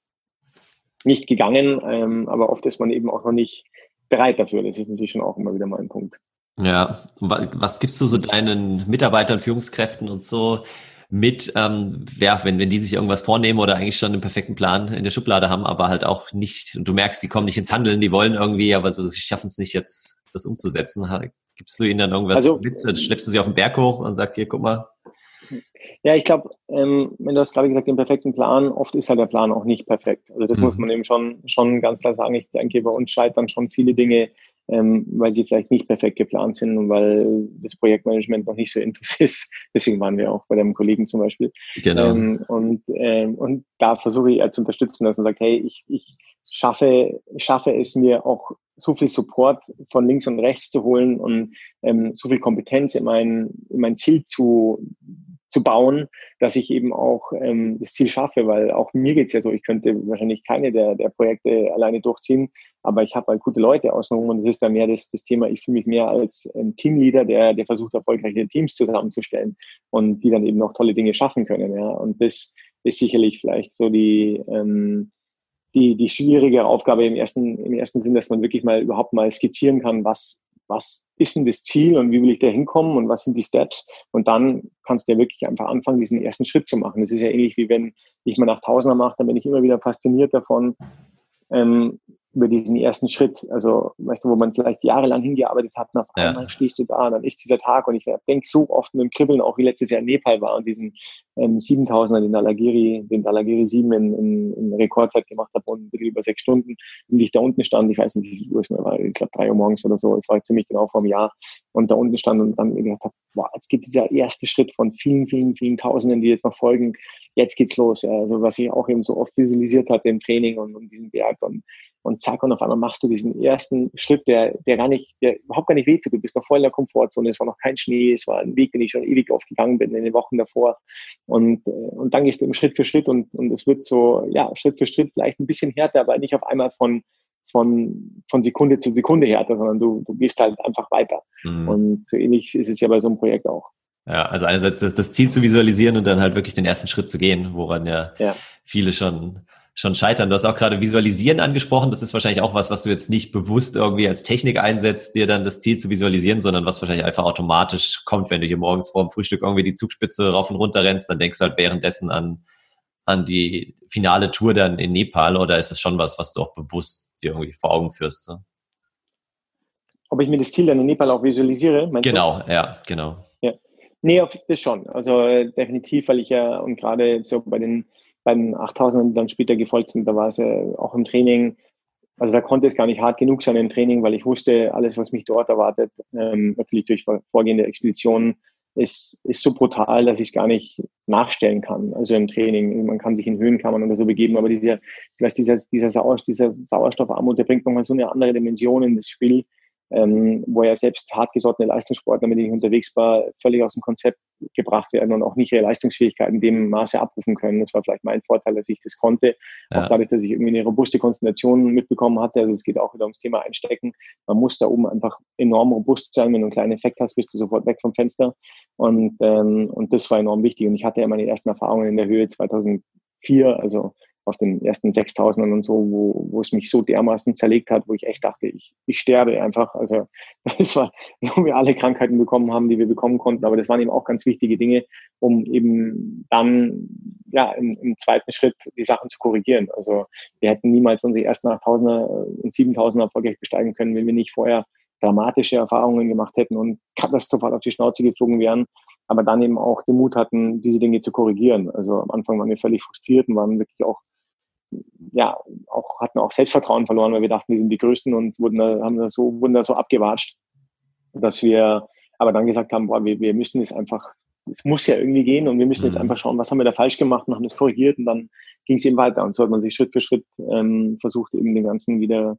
nicht gegangen? Ähm, aber oft ist man eben auch noch nicht bereit dafür. Das ist natürlich schon auch immer wieder mal ein Punkt. Ja, was gibst du so deinen Mitarbeitern, Führungskräften und so mit, ähm, ja, wenn, wenn die sich irgendwas vornehmen oder eigentlich schon einen perfekten Plan in der Schublade haben, aber halt auch nicht, und du merkst, die kommen nicht ins Handeln, die wollen irgendwie, aber so, sie schaffen es nicht jetzt, das umzusetzen. Gibst du ihnen dann irgendwas also, mit? Schleppst du sie auf den Berg hoch und sagst, hier, guck mal. Ja, ich glaube, ähm, wenn du hast gerade gesagt, den perfekten Plan, oft ist halt der Plan auch nicht perfekt. Also das mhm. muss man eben schon, schon ganz klar sagen. Ich denke, bei uns scheitern schon viele Dinge ähm, weil sie vielleicht nicht perfekt geplant sind und weil das Projektmanagement noch nicht so interessiert ist. Deswegen waren wir auch bei deinem Kollegen zum Beispiel. Genau. Ähm, und, ähm, und da versuche ich zu unterstützen, dass man sagt, hey, ich, ich schaffe, schaffe es mir auch so viel Support von links und rechts zu holen und ähm, so viel Kompetenz in mein, in mein Ziel zu, zu bauen, dass ich eben auch ähm, das Ziel schaffe, weil auch mir geht's ja so, ich könnte wahrscheinlich keine der, der Projekte alleine durchziehen, aber ich habe halt gute Leute außenrum und das ist dann mehr das, das Thema, ich fühle mich mehr als ähm, Teamleader, der, der versucht, erfolgreiche Teams zusammenzustellen und die dann eben noch tolle Dinge schaffen können. Ja. Und das ist sicherlich vielleicht so die, ähm, die, die schwierige Aufgabe im ersten, im ersten Sinn, dass man wirklich mal überhaupt mal skizzieren kann, was, was ist denn das Ziel und wie will ich da hinkommen und was sind die Steps? Und dann kannst du ja wirklich einfach anfangen, diesen ersten Schritt zu machen. Das ist ja ähnlich wie wenn ich mal nach Tausender mache, dann bin ich immer wieder fasziniert davon, ähm, über diesen ersten Schritt. Also, weißt du, wo man vielleicht jahrelang hingearbeitet hat, und auf ja. einmal stehst du da, dann ist dieser Tag und ich denke so oft mit dem Kribbeln, auch wie letztes Jahr in Nepal war und diesen ähm, 7000er, den Dalagiri, den Dalagiri 7 in, in, in Rekordzeit gemacht habe und ein bisschen über sechs Stunden und ich da unten stand, ich weiß nicht, wie viel Uhr es mir war, ich glaube drei Uhr morgens oder so, es war ziemlich genau vor einem Jahr und da unten stand und dann gedacht habe, wow, jetzt geht dieser erste Schritt von vielen, vielen, vielen Tausenden, die jetzt noch folgen, jetzt geht's los. Also was ich auch eben so oft visualisiert hatte im Training und, und diesen Berg und und zack, und auf einmal machst du diesen ersten Schritt, der, der gar nicht, der überhaupt gar nicht wehtut. Du bist noch voll in der Komfortzone, es war noch kein Schnee, es war ein Weg, den ich schon ewig oft gegangen bin in den Wochen davor. Und, äh, und dann gehst du im Schritt für Schritt und, und es wird so, ja, Schritt für Schritt vielleicht ein bisschen härter, aber nicht auf einmal von, von, von Sekunde zu Sekunde härter, sondern du, du gehst halt einfach weiter. Mhm. Und so ähnlich ist es ja bei so einem Projekt auch. Ja, also einerseits das, das Ziel zu visualisieren und dann halt wirklich den ersten Schritt zu gehen, woran ja, ja. viele schon schon scheitern. Du hast auch gerade Visualisieren angesprochen. Das ist wahrscheinlich auch was, was du jetzt nicht bewusst irgendwie als Technik einsetzt, dir dann das Ziel zu visualisieren, sondern was wahrscheinlich einfach automatisch kommt, wenn du hier morgens vor dem Frühstück irgendwie die Zugspitze rauf und runter rennst, dann denkst du halt währenddessen an, an die finale Tour dann in Nepal oder ist es schon was, was du auch bewusst dir irgendwie vor Augen führst? So? Ob ich mir das Ziel dann in Nepal auch visualisiere? Genau, du? ja, genau. Ja. Nee, das schon. Also äh, definitiv, weil ich ja und gerade so bei den beim 8000 dann später gefolgt sind, da war es ja auch im Training, also da konnte es gar nicht hart genug sein im Training, weil ich wusste, alles, was mich dort erwartet, ähm, natürlich durch vorgehende Expeditionen, ist, ist so brutal, dass ich es gar nicht nachstellen kann. Also im Training, man kann sich in Höhenkammern oder so begeben, aber dieser, ich weiß, dieser, dieser, Sauer, dieser Sauerstoffarmut, der bringt nochmal so eine andere Dimension in das Spiel, ähm, wo ja selbst hartgesottene Leistungssportler, mit denen ich unterwegs war, völlig aus dem Konzept gebracht werden und auch nicht ihre Leistungsfähigkeit in dem Maße abrufen können. Das war vielleicht mein Vorteil, dass ich das konnte. Ja. Auch dadurch, dass ich irgendwie eine robuste Konzentration mitbekommen hatte. Also es geht auch wieder ums Thema Einstecken. Man muss da oben einfach enorm robust sein. Wenn du einen kleinen Effekt hast, bist du sofort weg vom Fenster. Und, ähm, und das war enorm wichtig. Und ich hatte ja meine ersten Erfahrungen in der Höhe 2004, also auf den ersten 6000 und so, wo, wo es mich so dermaßen zerlegt hat, wo ich echt dachte, ich, ich sterbe einfach. Also das war, wo wir alle Krankheiten bekommen haben, die wir bekommen konnten, aber das waren eben auch ganz wichtige Dinge, um eben dann ja im, im zweiten Schritt die Sachen zu korrigieren. Also wir hätten niemals unsere ersten 8000er und 7000er erfolgreich besteigen können, wenn wir nicht vorher dramatische Erfahrungen gemacht hätten und katastrophal auf die Schnauze geflogen wären aber dann eben auch den Mut hatten, diese Dinge zu korrigieren. Also am Anfang waren wir völlig frustriert und waren wirklich auch ja, auch, hatten auch Selbstvertrauen verloren, weil wir dachten, wir sind die Größten und wurden da, haben da so, wurden da so abgewatscht, dass wir aber dann gesagt haben, boah, wir, wir müssen es einfach, es muss ja irgendwie gehen und wir müssen jetzt mhm. einfach schauen, was haben wir da falsch gemacht und haben das korrigiert und dann ging es eben weiter und so hat man sich Schritt für Schritt ähm, versucht, eben den Ganzen wieder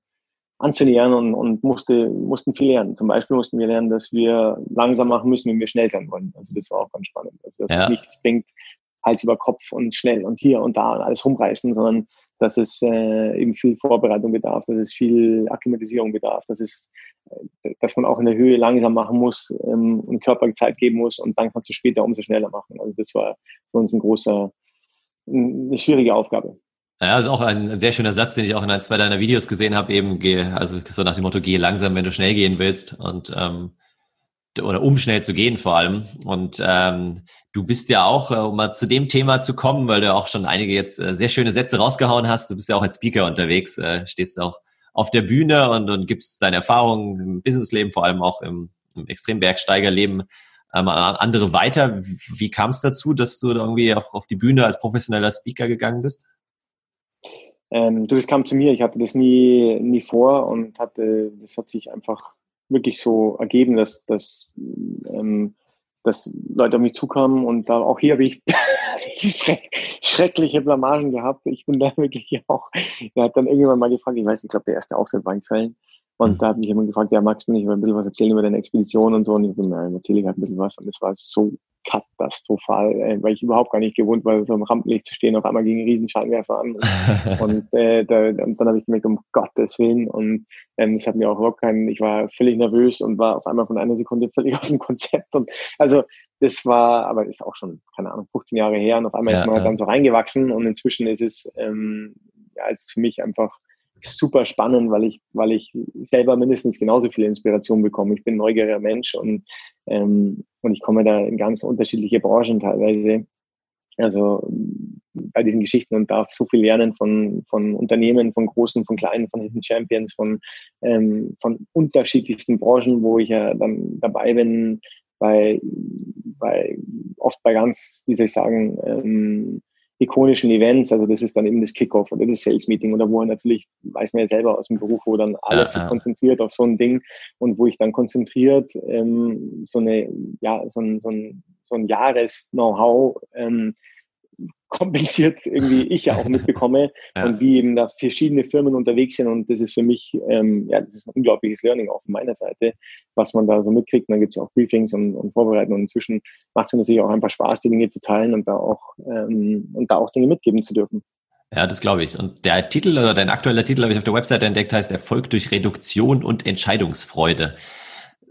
anzunähern und, und musste, mussten viel lernen. Zum Beispiel mussten wir lernen, dass wir langsam machen müssen, wenn wir schnell sein wollen. Also das war auch ganz spannend. Also dass ja. es nichts bringt, Hals über Kopf und schnell und hier und da und alles rumreißen, sondern dass es äh, eben viel Vorbereitung bedarf, dass es viel Akklimatisierung bedarf, dass es, äh, dass man auch in der Höhe langsam machen muss ähm, und Körper Zeit geben muss und dann kannst du später umso schneller machen. Also das war für uns ein großer, eine schwierige Aufgabe. Ja, also auch ein sehr schöner Satz, den ich auch in ein, zwei deiner Videos gesehen habe, eben geh, also so nach dem Motto, geh langsam, wenn du schnell gehen willst. Und ähm, oder um schnell zu gehen vor allem. Und ähm, du bist ja auch, äh, um mal zu dem Thema zu kommen, weil du auch schon einige jetzt äh, sehr schöne Sätze rausgehauen hast, du bist ja auch als Speaker unterwegs, äh, stehst auch auf der Bühne und, und gibst deine Erfahrungen im Businessleben, vor allem auch im, im Extrembergsteigerleben ähm, an andere weiter. Wie, kam es dazu, dass du irgendwie auf, auf die Bühne als professioneller Speaker gegangen bist? Ähm, du, das kam zu mir. Ich hatte das nie, nie vor und hatte, das hat sich einfach wirklich so ergeben, dass, dass, ähm, dass Leute auf mich zukamen und da auch hier habe ich schreckliche Blamagen gehabt. Ich bin da wirklich auch, er hat dann irgendwann mal gefragt, ich weiß, ich glaube, der erste Auftritt war in Köln. Und mhm. da hat mich jemand gefragt, ja, magst du nicht ein bisschen was erzählen über deine Expedition und so? Und ich bin, ja, natürlich halt ein bisschen was. Und das war so katastrophal, äh, weil ich überhaupt gar nicht gewohnt war, so im Rampenlicht zu stehen. Auf einmal ging ein Riesenscheinwerfer an. und, äh, da, und dann habe ich gemerkt, um Gottes Willen. Und ähm, das hat mir auch überhaupt keinen, ich war völlig nervös und war auf einmal von einer Sekunde völlig aus dem Konzept. Und also das war, aber ist auch schon, keine Ahnung, 15 Jahre her. Und auf einmal ja, ist man halt dann so reingewachsen und inzwischen ist es, ähm, ja, es ist für mich einfach super spannend, weil ich, weil ich selber mindestens genauso viel Inspiration bekomme. Ich bin ein neugieriger Mensch und, ähm, und ich komme da in ganz unterschiedliche Branchen teilweise. Also bei diesen Geschichten und darf so viel lernen von, von Unternehmen, von großen, von kleinen, von Hidden Champions, von, ähm, von unterschiedlichsten Branchen, wo ich ja dann dabei bin, bei, bei oft bei ganz, wie soll ich sagen, ähm, ikonischen Events, also das ist dann eben das Kickoff oder das Sales Meeting oder wo natürlich, weiß man ja selber aus dem Beruf, wo dann alles ja, ja. konzentriert auf so ein Ding und wo ich dann konzentriert ähm, so eine, ja, so ein, so ein, so ein Jahres-Know-how ähm, kompensiert irgendwie ich ja auch mitbekomme ja. und wie eben da verschiedene Firmen unterwegs sind und das ist für mich, ähm, ja, das ist ein unglaubliches Learning auch von meiner Seite, was man da so mitkriegt. Und dann gibt es auch Briefings und, und Vorbereiten und inzwischen macht es natürlich auch einfach Spaß, die Dinge zu teilen und da auch ähm, und da auch Dinge mitgeben zu dürfen. Ja, das glaube ich. Und der Titel oder dein aktueller Titel habe ich auf der Webseite entdeckt, heißt Erfolg durch Reduktion und Entscheidungsfreude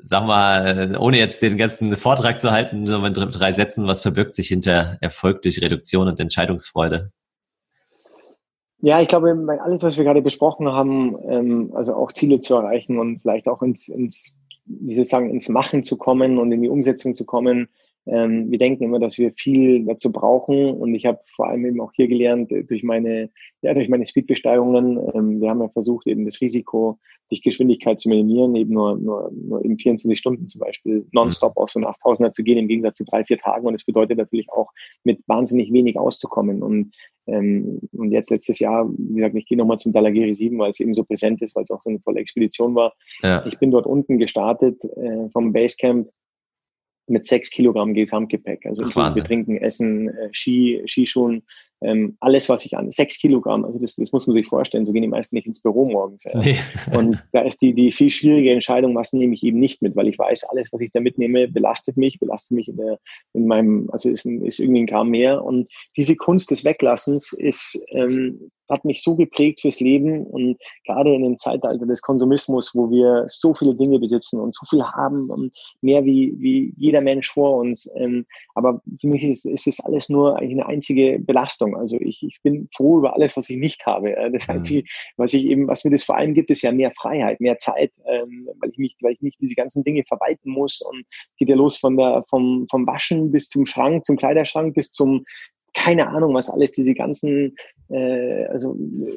sag mal, ohne jetzt den ganzen Vortrag zu halten, so in drei Sätzen, was verbirgt sich hinter Erfolg durch Reduktion und Entscheidungsfreude? Ja, ich glaube, alles, was wir gerade besprochen haben, ähm, also auch Ziele zu erreichen und vielleicht auch ins, ins, wie soll ich sagen, ins Machen zu kommen und in die Umsetzung zu kommen, ähm, wir denken immer, dass wir viel dazu brauchen und ich habe vor allem eben auch hier gelernt äh, durch meine, ja, durch meine Speedbesteigerungen. Ähm, wir haben ja versucht, eben das Risiko durch Geschwindigkeit zu minimieren, eben nur, nur, nur eben 24 Stunden zum Beispiel nonstop auf so einen 8000er zu gehen, im Gegensatz zu drei, vier Tagen. Und das bedeutet natürlich auch, mit wahnsinnig wenig auszukommen. Und, ähm, und jetzt letztes Jahr, wie gesagt, ich gehe nochmal zum Dalagiri 7, weil es eben so präsent ist, weil es auch so eine tolle Expedition war. Ja. Ich bin dort unten gestartet äh, vom Basecamp mit sechs Kilogramm Gesamtgepäck. Also Ach, wir trinken, essen, äh, Ski, Skischuhen, ähm, alles, was ich an, sechs Kilogramm, also das, das muss man sich vorstellen, so gehen die meisten nicht ins Büro morgens. Ja. Nee. Und da ist die, die viel schwierige Entscheidung, was nehme ich eben nicht mit, weil ich weiß, alles, was ich da mitnehme, belastet mich, belastet mich in, der, in meinem, also ist, ein, ist irgendwie ein Gramm mehr. Und diese Kunst des Weglassens ist, ähm, hat mich so geprägt fürs Leben und gerade in dem Zeitalter des Konsumismus, wo wir so viele Dinge besitzen und so viel haben und mehr wie, wie jeder Mensch vor uns. Ähm, aber für mich ist, ist es alles nur eigentlich eine einzige Belastung. Also ich, ich bin froh über alles, was ich nicht habe. Das mhm. Einzige, was ich eben, was mir das vor allem gibt, ist ja mehr Freiheit, mehr Zeit, ähm, weil ich nicht, weil ich nicht diese ganzen Dinge verwalten muss und geht ja los von der, vom, vom Waschen bis zum Schrank, zum Kleiderschrank bis zum keine Ahnung, was alles diese ganzen, äh, also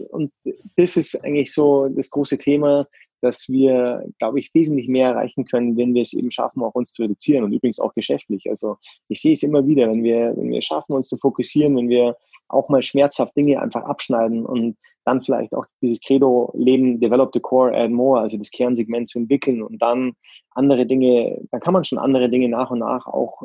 und das ist eigentlich so das große Thema, dass wir, glaube ich, wesentlich mehr erreichen können, wenn wir es eben schaffen, auch uns zu reduzieren und übrigens auch geschäftlich. Also ich sehe es immer wieder, wenn wir, wenn wir schaffen, uns zu fokussieren, wenn wir auch mal schmerzhaft Dinge einfach abschneiden und dann vielleicht auch dieses Credo leben, develop the core, add more, also das Kernsegment zu entwickeln und dann andere Dinge, dann kann man schon andere Dinge nach und nach auch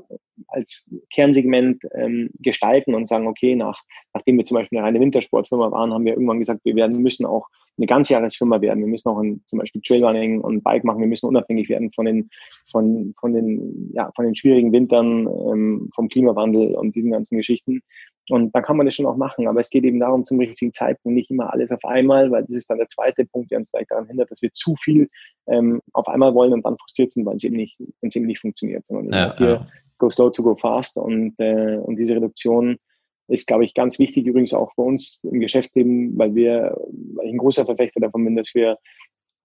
als Kernsegment ähm, gestalten und sagen, okay, nach, nachdem wir zum Beispiel eine reine Wintersportfirma waren, haben wir irgendwann gesagt, wir werden müssen auch eine Ganzjahresfirma werden. Wir müssen auch in, zum Beispiel Trailrunning und Bike machen. Wir müssen unabhängig werden von den, von, von den, ja, von den schwierigen Wintern, ähm, vom Klimawandel und diesen ganzen Geschichten. Und da kann man das schon auch machen. Aber es geht eben darum, zum richtigen Zeitpunkt nicht immer alles auf einmal, weil das ist dann der zweite Punkt, der uns vielleicht daran hindert, dass wir zu viel ähm, auf einmal wollen und dann frustriert sind, weil es eben nicht, wenn es eben nicht funktioniert, sondern ja, hier ja. go slow to go fast und, äh, und diese Reduktion ist, glaube ich, ganz wichtig übrigens auch bei uns im Geschäftsleben, weil wir, weil ich ein großer Verfechter davon bin, dass wir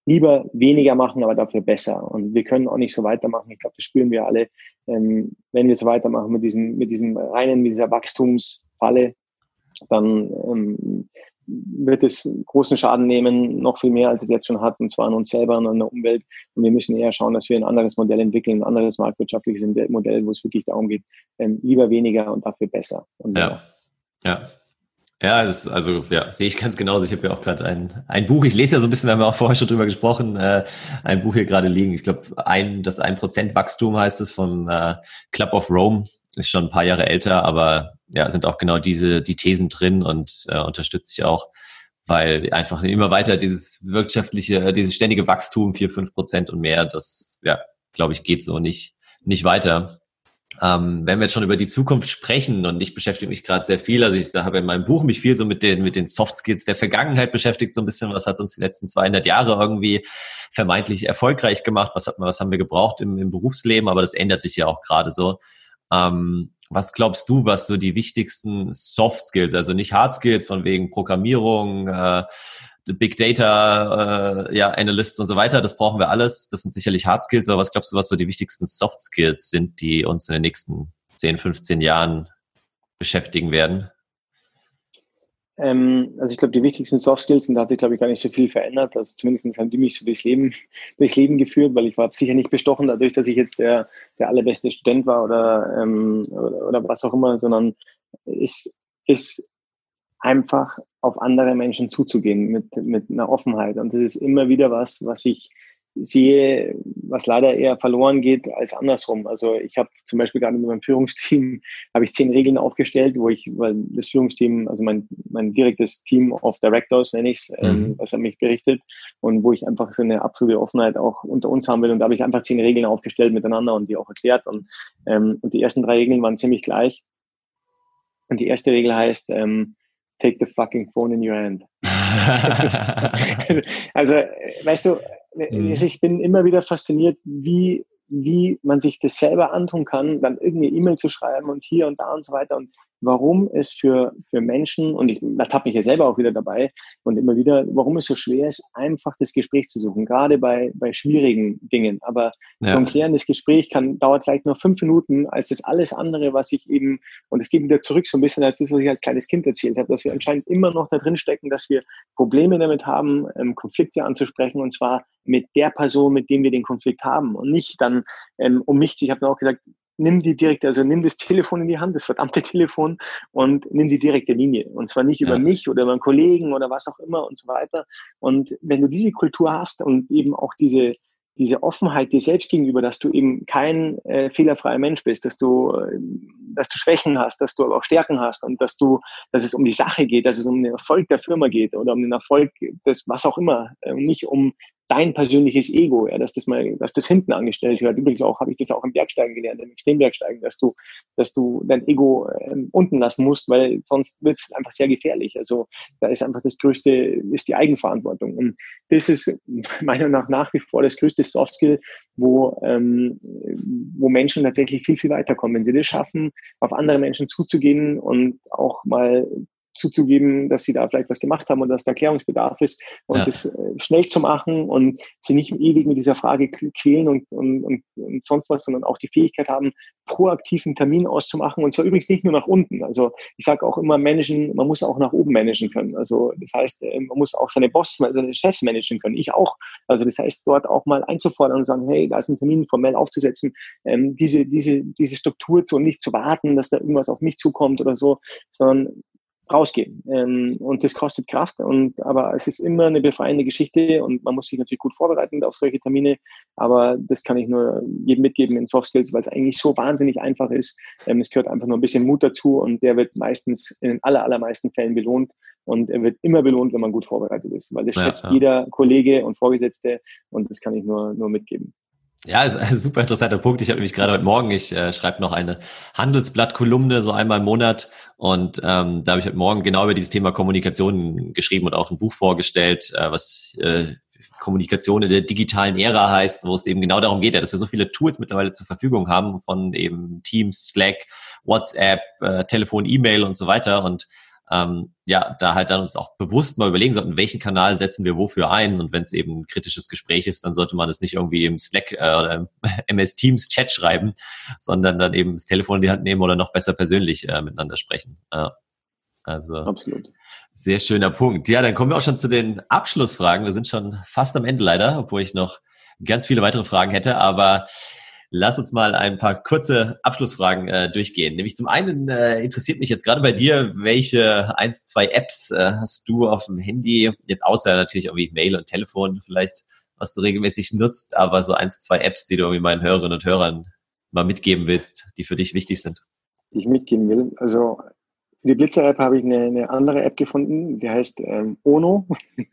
lieber weniger machen, aber dafür besser. Und wir können auch nicht so weitermachen. Ich glaube, das spüren wir alle. Ähm, wenn wir so weitermachen mit diesem, mit diesem reinen, mit dieser Wachstumsfalle, dann ähm, wird es großen Schaden nehmen, noch viel mehr, als es jetzt schon hat, und zwar an uns selber und an der Umwelt. Und wir müssen eher schauen, dass wir ein anderes Modell entwickeln, ein anderes marktwirtschaftliches Modell, wo es wirklich darum geht, ähm, lieber weniger und dafür besser. Und ja, ja. Ja, das, also ja, sehe ich ganz genauso. Ich habe ja auch gerade ein, ein Buch, ich lese ja so ein bisschen, da haben wir auch vorher schon drüber gesprochen, äh, ein Buch hier gerade liegen. Ich glaube, ein, das ein Prozent Wachstum heißt es von äh, Club of Rome, ist schon ein paar Jahre älter, aber ja, sind auch genau diese, die Thesen drin und äh, unterstütze ich auch, weil einfach immer weiter dieses wirtschaftliche, dieses ständige Wachstum, vier fünf Prozent und mehr, das, ja, glaube ich, geht so nicht, nicht weiter. Ähm, wenn wir jetzt schon über die Zukunft sprechen und ich beschäftige mich gerade sehr viel, also ich habe in meinem Buch mich viel so mit den, mit den Soft Skills der Vergangenheit beschäftigt, so ein bisschen, was hat uns die letzten 200 Jahre irgendwie vermeintlich erfolgreich gemacht, was, hat, was haben wir gebraucht im, im Berufsleben, aber das ändert sich ja auch gerade so. Ähm, was glaubst du, was so die wichtigsten Soft Skills, also nicht Hard Skills von wegen Programmierung, äh, Big Data, äh, ja, Analyst und so weiter, das brauchen wir alles. Das sind sicherlich Hard Skills, aber was glaubst du, was so die wichtigsten Soft Skills sind, die uns in den nächsten 10, 15 Jahren beschäftigen werden? Ähm, also ich glaube, die wichtigsten Soft Skills, und da hat sich, glaube ich, gar nicht so viel verändert. Also zumindest haben die mich so durchs Leben, durchs Leben geführt, weil ich war sicher nicht bestochen dadurch, dass ich jetzt der, der allerbeste Student war oder, ähm, oder, oder was auch immer, sondern ist, ist einfach auf andere Menschen zuzugehen mit, mit einer Offenheit. Und das ist immer wieder was, was ich sehe, was leider eher verloren geht als andersrum. Also ich habe zum Beispiel gerade mit meinem Führungsteam habe ich zehn Regeln aufgestellt, wo ich, weil das Führungsteam, also mein, mein direktes Team of Directors nenne ich es, ähm, mhm. was an mich berichtet und wo ich einfach so eine absolute Offenheit auch unter uns haben will. Und da habe ich einfach zehn Regeln aufgestellt miteinander und die auch erklärt. Und, ähm, und die ersten drei Regeln waren ziemlich gleich. Und die erste Regel heißt, ähm, take the fucking phone in your hand. also, weißt du, mhm. ich bin immer wieder fasziniert, wie wie man sich das selber antun kann, dann irgendeine E-Mail zu schreiben und hier und da und so weiter. Und warum es für, für Menschen, und ich tappe mich ja selber auch wieder dabei und immer wieder, warum es so schwer ist, einfach das Gespräch zu suchen, gerade bei, bei schwierigen Dingen. Aber ja. so ein klärendes Gespräch kann, dauert vielleicht nur fünf Minuten, als das alles andere, was ich eben, und es geht wieder zurück so ein bisschen als das, was ich als kleines Kind erzählt habe, dass wir anscheinend immer noch da drin stecken, dass wir Probleme damit haben, ähm, Konflikte anzusprechen, und zwar mit der Person, mit dem wir den Konflikt haben und nicht dann ähm, um mich, ich habe dann auch gesagt, nimm die direkte, also nimm das Telefon in die Hand, das verdammte Telefon und nimm die direkte Linie. Und zwar nicht über ja. mich oder über einen Kollegen oder was auch immer und so weiter. Und wenn du diese Kultur hast und eben auch diese, diese Offenheit dir selbst gegenüber, dass du eben kein äh, fehlerfreier Mensch bist, dass du, äh, dass du Schwächen hast, dass du aber auch Stärken hast und dass du, dass es um die Sache geht, dass es um den Erfolg der Firma geht oder um den Erfolg des was auch immer, äh, nicht um dein persönliches Ego, ja, dass das mal, dass das hinten angestellt wird. Übrigens auch habe ich das auch im Bergsteigen gelernt, im Extrembergsteigen, dass du, dass du dein Ego ähm, unten lassen musst, weil sonst wird es einfach sehr gefährlich. Also da ist einfach das größte, ist die Eigenverantwortung. Und das ist meiner Meinung nach nach wie vor das größte Softskill, wo, ähm, wo Menschen tatsächlich viel, viel weiterkommen. Wenn sie das schaffen, auf andere Menschen zuzugehen und auch mal zuzugeben, dass sie da vielleicht was gemacht haben und dass da Klärungsbedarf ist und ja. das äh, schnell zu machen und sie nicht ewig mit dieser Frage quälen und, und, und, und sonst was, sondern auch die Fähigkeit haben, proaktiven Termin auszumachen und zwar übrigens nicht nur nach unten. Also ich sage auch immer, managen, man muss auch nach oben managen können. Also das heißt, äh, man muss auch seine Boss, seine Chefs managen können. Ich auch. Also das heißt, dort auch mal einzufordern und sagen, hey, da ist ein Termin formell aufzusetzen, ähm, diese, diese, diese Struktur zu und nicht zu warten, dass da irgendwas auf mich zukommt oder so, sondern rausgehen. Ähm, und das kostet Kraft, und, aber es ist immer eine befreiende Geschichte und man muss sich natürlich gut vorbereiten auf solche Termine. Aber das kann ich nur jedem mitgeben in Soft Skills, weil es eigentlich so wahnsinnig einfach ist. Ähm, es gehört einfach nur ein bisschen Mut dazu und der wird meistens in den aller, allermeisten Fällen belohnt. Und er wird immer belohnt, wenn man gut vorbereitet ist, weil das ja, schätzt ja. jeder Kollege und Vorgesetzte und das kann ich nur, nur mitgeben. Ja, super interessanter Punkt. Ich habe nämlich gerade heute Morgen, ich äh, schreibe noch eine Handelsblatt-Kolumne so einmal im Monat und ähm, da habe ich heute Morgen genau über dieses Thema Kommunikation geschrieben und auch ein Buch vorgestellt, äh, was äh, Kommunikation in der digitalen Ära heißt, wo es eben genau darum geht, ja, dass wir so viele Tools mittlerweile zur Verfügung haben von eben Teams, Slack, WhatsApp, äh, Telefon, E-Mail und so weiter und ähm, ja, da halt dann uns auch bewusst mal überlegen sollten, welchen Kanal setzen wir wofür ein. Und wenn es eben ein kritisches Gespräch ist, dann sollte man es nicht irgendwie im Slack äh, oder im MS Teams Chat schreiben, sondern dann eben das Telefon in die Hand nehmen oder noch besser persönlich äh, miteinander sprechen. Ja. Also Absolut. sehr schöner Punkt. Ja, dann kommen wir auch schon zu den Abschlussfragen. Wir sind schon fast am Ende leider, obwohl ich noch ganz viele weitere Fragen hätte, aber Lass uns mal ein paar kurze Abschlussfragen äh, durchgehen. Nämlich zum einen äh, interessiert mich jetzt gerade bei dir, welche eins, zwei Apps äh, hast du auf dem Handy, jetzt außer natürlich irgendwie Mail und Telefon vielleicht, was du regelmäßig nutzt, aber so eins, zwei Apps, die du irgendwie meinen Hörerinnen und Hörern mal mitgeben willst, die für dich wichtig sind. Die ich mitgeben will. Also für die Blitzer-App habe ich eine, eine, andere App gefunden, die heißt ähm, Ono.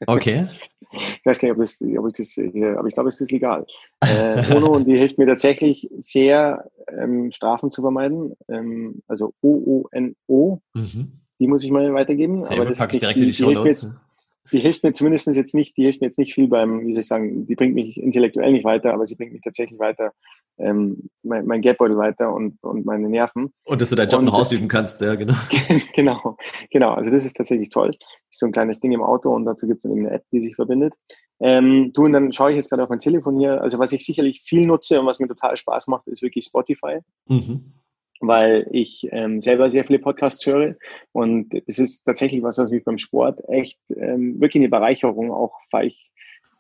Okay. ich weiß gar nicht, ob, das, ob ich das hier, aber ich glaube, es ist legal. Äh, Ono und die hilft mir tatsächlich sehr, ähm, Strafen zu vermeiden. Ähm, also O-O-N-O. Mhm. Die muss ich mal weitergeben. Sehr aber das packe ich direkt die, in die Show Notes. Die hilft mir zumindest jetzt nicht, die hilft mir jetzt nicht viel beim, wie soll ich sagen, die bringt mich intellektuell nicht weiter, aber sie bringt mich tatsächlich weiter ähm, mein, mein Geldbeutel weiter und, und meine Nerven. Und dass du deinen Job und noch ausüben kannst, ja, genau. genau, genau. Also das ist tatsächlich toll. Das ist so ein kleines Ding im Auto und dazu gibt es eine App, die sich verbindet. Ähm, du, und dann schaue ich jetzt gerade auf mein Telefon hier. Also was ich sicherlich viel nutze und was mir total Spaß macht, ist wirklich Spotify. Mhm weil ich ähm, selber sehr viele Podcasts höre und das ist tatsächlich was, was mich beim Sport echt ähm, wirklich eine Bereicherung auch, weil ich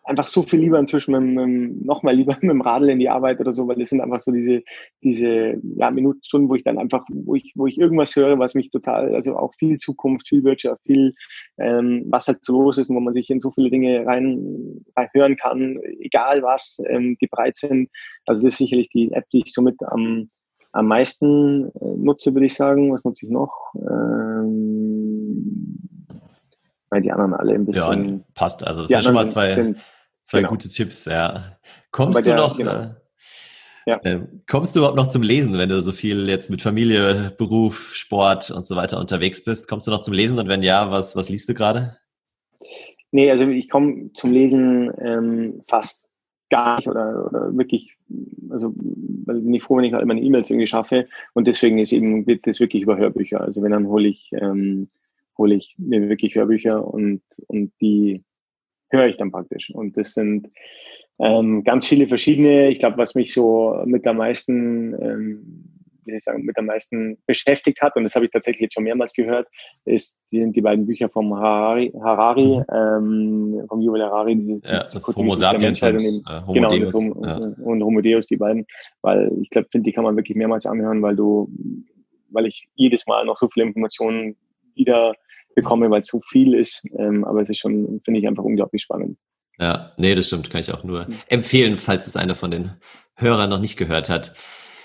einfach so viel lieber inzwischen mit, mit, noch mal lieber mit dem Radl in die Arbeit oder so, weil es sind einfach so diese diese ja, Minuten, Stunden, wo ich dann einfach, wo ich wo ich irgendwas höre, was mich total, also auch viel Zukunft, viel Wirtschaft, viel ähm, was halt so los ist, und wo man sich in so viele Dinge rein, rein hören kann, egal was, ähm, die breit sind. Also das ist sicherlich die App, die ich somit am am meisten äh, nutze, würde ich sagen. Was nutze ich noch? Ähm, weil die anderen alle ein bisschen. Ja, passt. Also das sind schon mal zwei, sind, zwei genau. gute Tipps. Ja. Kommst du noch? Genau. Äh, ja. Äh, kommst du überhaupt noch zum Lesen, wenn du so viel jetzt mit Familie, Beruf, Sport und so weiter unterwegs bist? Kommst du noch zum Lesen und wenn ja, was, was liest du gerade? Nee, also ich komme zum Lesen ähm, fast gar nicht oder, oder wirklich, also bin ich froh, wenn ich halt meine E-Mails irgendwie schaffe und deswegen ist eben wird das wirklich über Hörbücher. Also wenn dann hole ich ähm, hole ich mir wirklich Hörbücher und und die höre ich dann praktisch und das sind ähm, ganz viele verschiedene. Ich glaube, was mich so mit am meisten ähm, wie soll ich sagen, mit am meisten beschäftigt hat, und das habe ich tatsächlich jetzt schon mehrmals gehört, ist, sind die beiden Bücher vom Harari, Harari ähm, vom Yuval Harari, die, ja, das Homo sapiens und, und, äh, Homo genau, Deus. Ja. und Homo Deus, die beiden, weil ich glaube, finde, die kann man wirklich mehrmals anhören, weil du, weil ich jedes Mal noch so viele Informationen wieder bekomme, weil es so viel ist, ähm, aber es ist schon, finde ich, einfach unglaublich spannend. Ja, nee, das stimmt, kann ich auch nur empfehlen, falls es einer von den Hörern noch nicht gehört hat.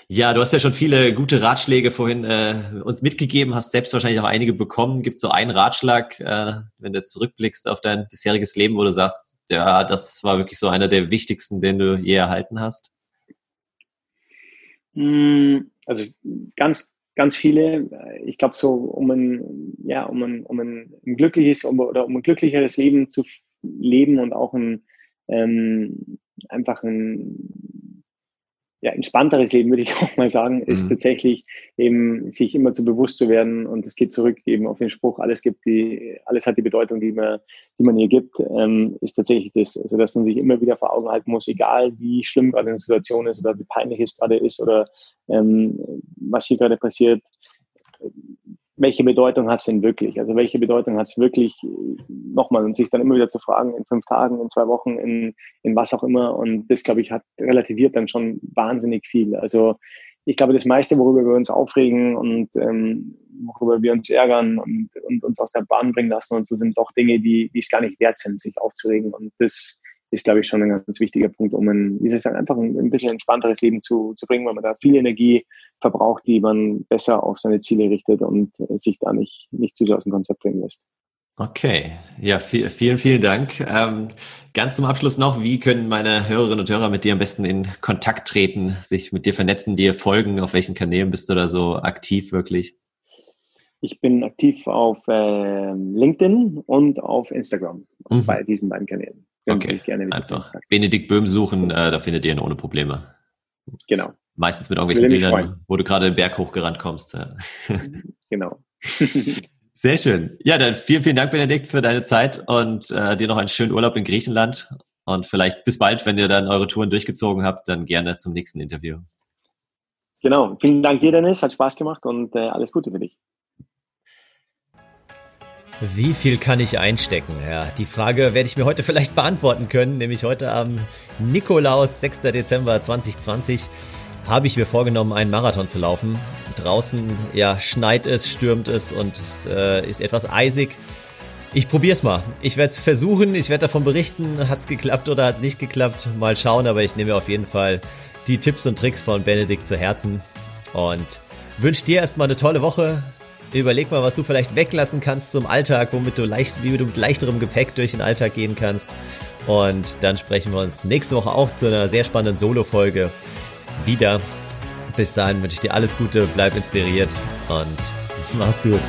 Ja, du hast ja schon viele gute Ratschläge vorhin äh, uns mitgegeben, hast selbst wahrscheinlich auch einige bekommen. Gibt so einen Ratschlag, äh, wenn du zurückblickst auf dein bisheriges Leben, wo du sagst, ja, das war wirklich so einer der wichtigsten, den du je erhalten hast? Hm, also ganz, ganz viele. Ich glaube so, um ein, ja, um ein, um ein, glückliches oder um ein glücklicheres Leben zu leben und auch ein ähm, einfach ein ja, entspannteres Leben, würde ich auch mal sagen, ist mhm. tatsächlich eben sich immer zu bewusst zu werden und es geht zurück eben auf den Spruch, alles gibt die, alles hat die Bedeutung, die man, die man hier gibt, ähm, ist tatsächlich das. Also dass man sich immer wieder vor Augen halten muss, egal wie schlimm gerade eine Situation ist oder wie peinlich es gerade ist oder ähm, was hier gerade passiert, welche Bedeutung hat es denn wirklich? Also welche Bedeutung hat es wirklich nochmal und sich dann immer wieder zu fragen, in fünf Tagen, in zwei Wochen, in, in was auch immer. Und das, glaube ich, hat relativiert dann schon wahnsinnig viel. Also ich glaube, das meiste, worüber wir uns aufregen und ähm, worüber wir uns ärgern und, und uns aus der Bahn bringen lassen und so sind doch Dinge, die, die es gar nicht wert sind, sich aufzuregen. Und das ist, glaube ich, schon ein ganz wichtiger Punkt, um ein, wie soll ich sagen, einfach ein, ein bisschen entspannteres Leben zu, zu bringen, weil man da viel Energie verbraucht, die man besser auf seine Ziele richtet und äh, sich da nicht, nicht zu sehr aus dem Konzept bringen lässt. Okay, ja, viel, vielen, vielen Dank. Ähm, ganz zum Abschluss noch, wie können meine Hörerinnen und Hörer mit dir am besten in Kontakt treten, sich mit dir vernetzen, dir folgen? Auf welchen Kanälen bist du da so aktiv wirklich? Ich bin aktiv auf äh, LinkedIn und auf Instagram, mhm. bei diesen beiden Kanälen. Okay, einfach Benedikt Böhm suchen, äh, da findet ihr ihn ohne Probleme. Genau. Meistens mit irgendwelchen Bildern, wo du gerade den Berg hochgerannt kommst. Ja. Genau. Sehr schön. Ja, dann vielen, vielen Dank, Benedikt, für deine Zeit und äh, dir noch einen schönen Urlaub in Griechenland. Und vielleicht bis bald, wenn ihr dann eure Touren durchgezogen habt, dann gerne zum nächsten Interview. Genau. Vielen Dank dir, Dennis. Hat Spaß gemacht und äh, alles Gute für dich. Wie viel kann ich einstecken? Ja, die Frage werde ich mir heute vielleicht beantworten können, nämlich heute am Nikolaus, 6. Dezember 2020, habe ich mir vorgenommen, einen Marathon zu laufen. Draußen, ja, schneit es, stürmt es und äh, ist etwas eisig. Ich probiere es mal. Ich werde es versuchen, ich werde davon berichten, hat es geklappt oder hat es nicht geklappt. Mal schauen, aber ich nehme auf jeden Fall die Tipps und Tricks von Benedikt zu Herzen und wünsche dir erstmal eine tolle Woche. Überleg mal, was du vielleicht weglassen kannst zum Alltag, womit du leicht, wie du mit leichterem Gepäck durch den Alltag gehen kannst. Und dann sprechen wir uns nächste Woche auch zu einer sehr spannenden Solo-Folge wieder. Bis dahin wünsche ich dir alles Gute, bleib inspiriert und mach's gut.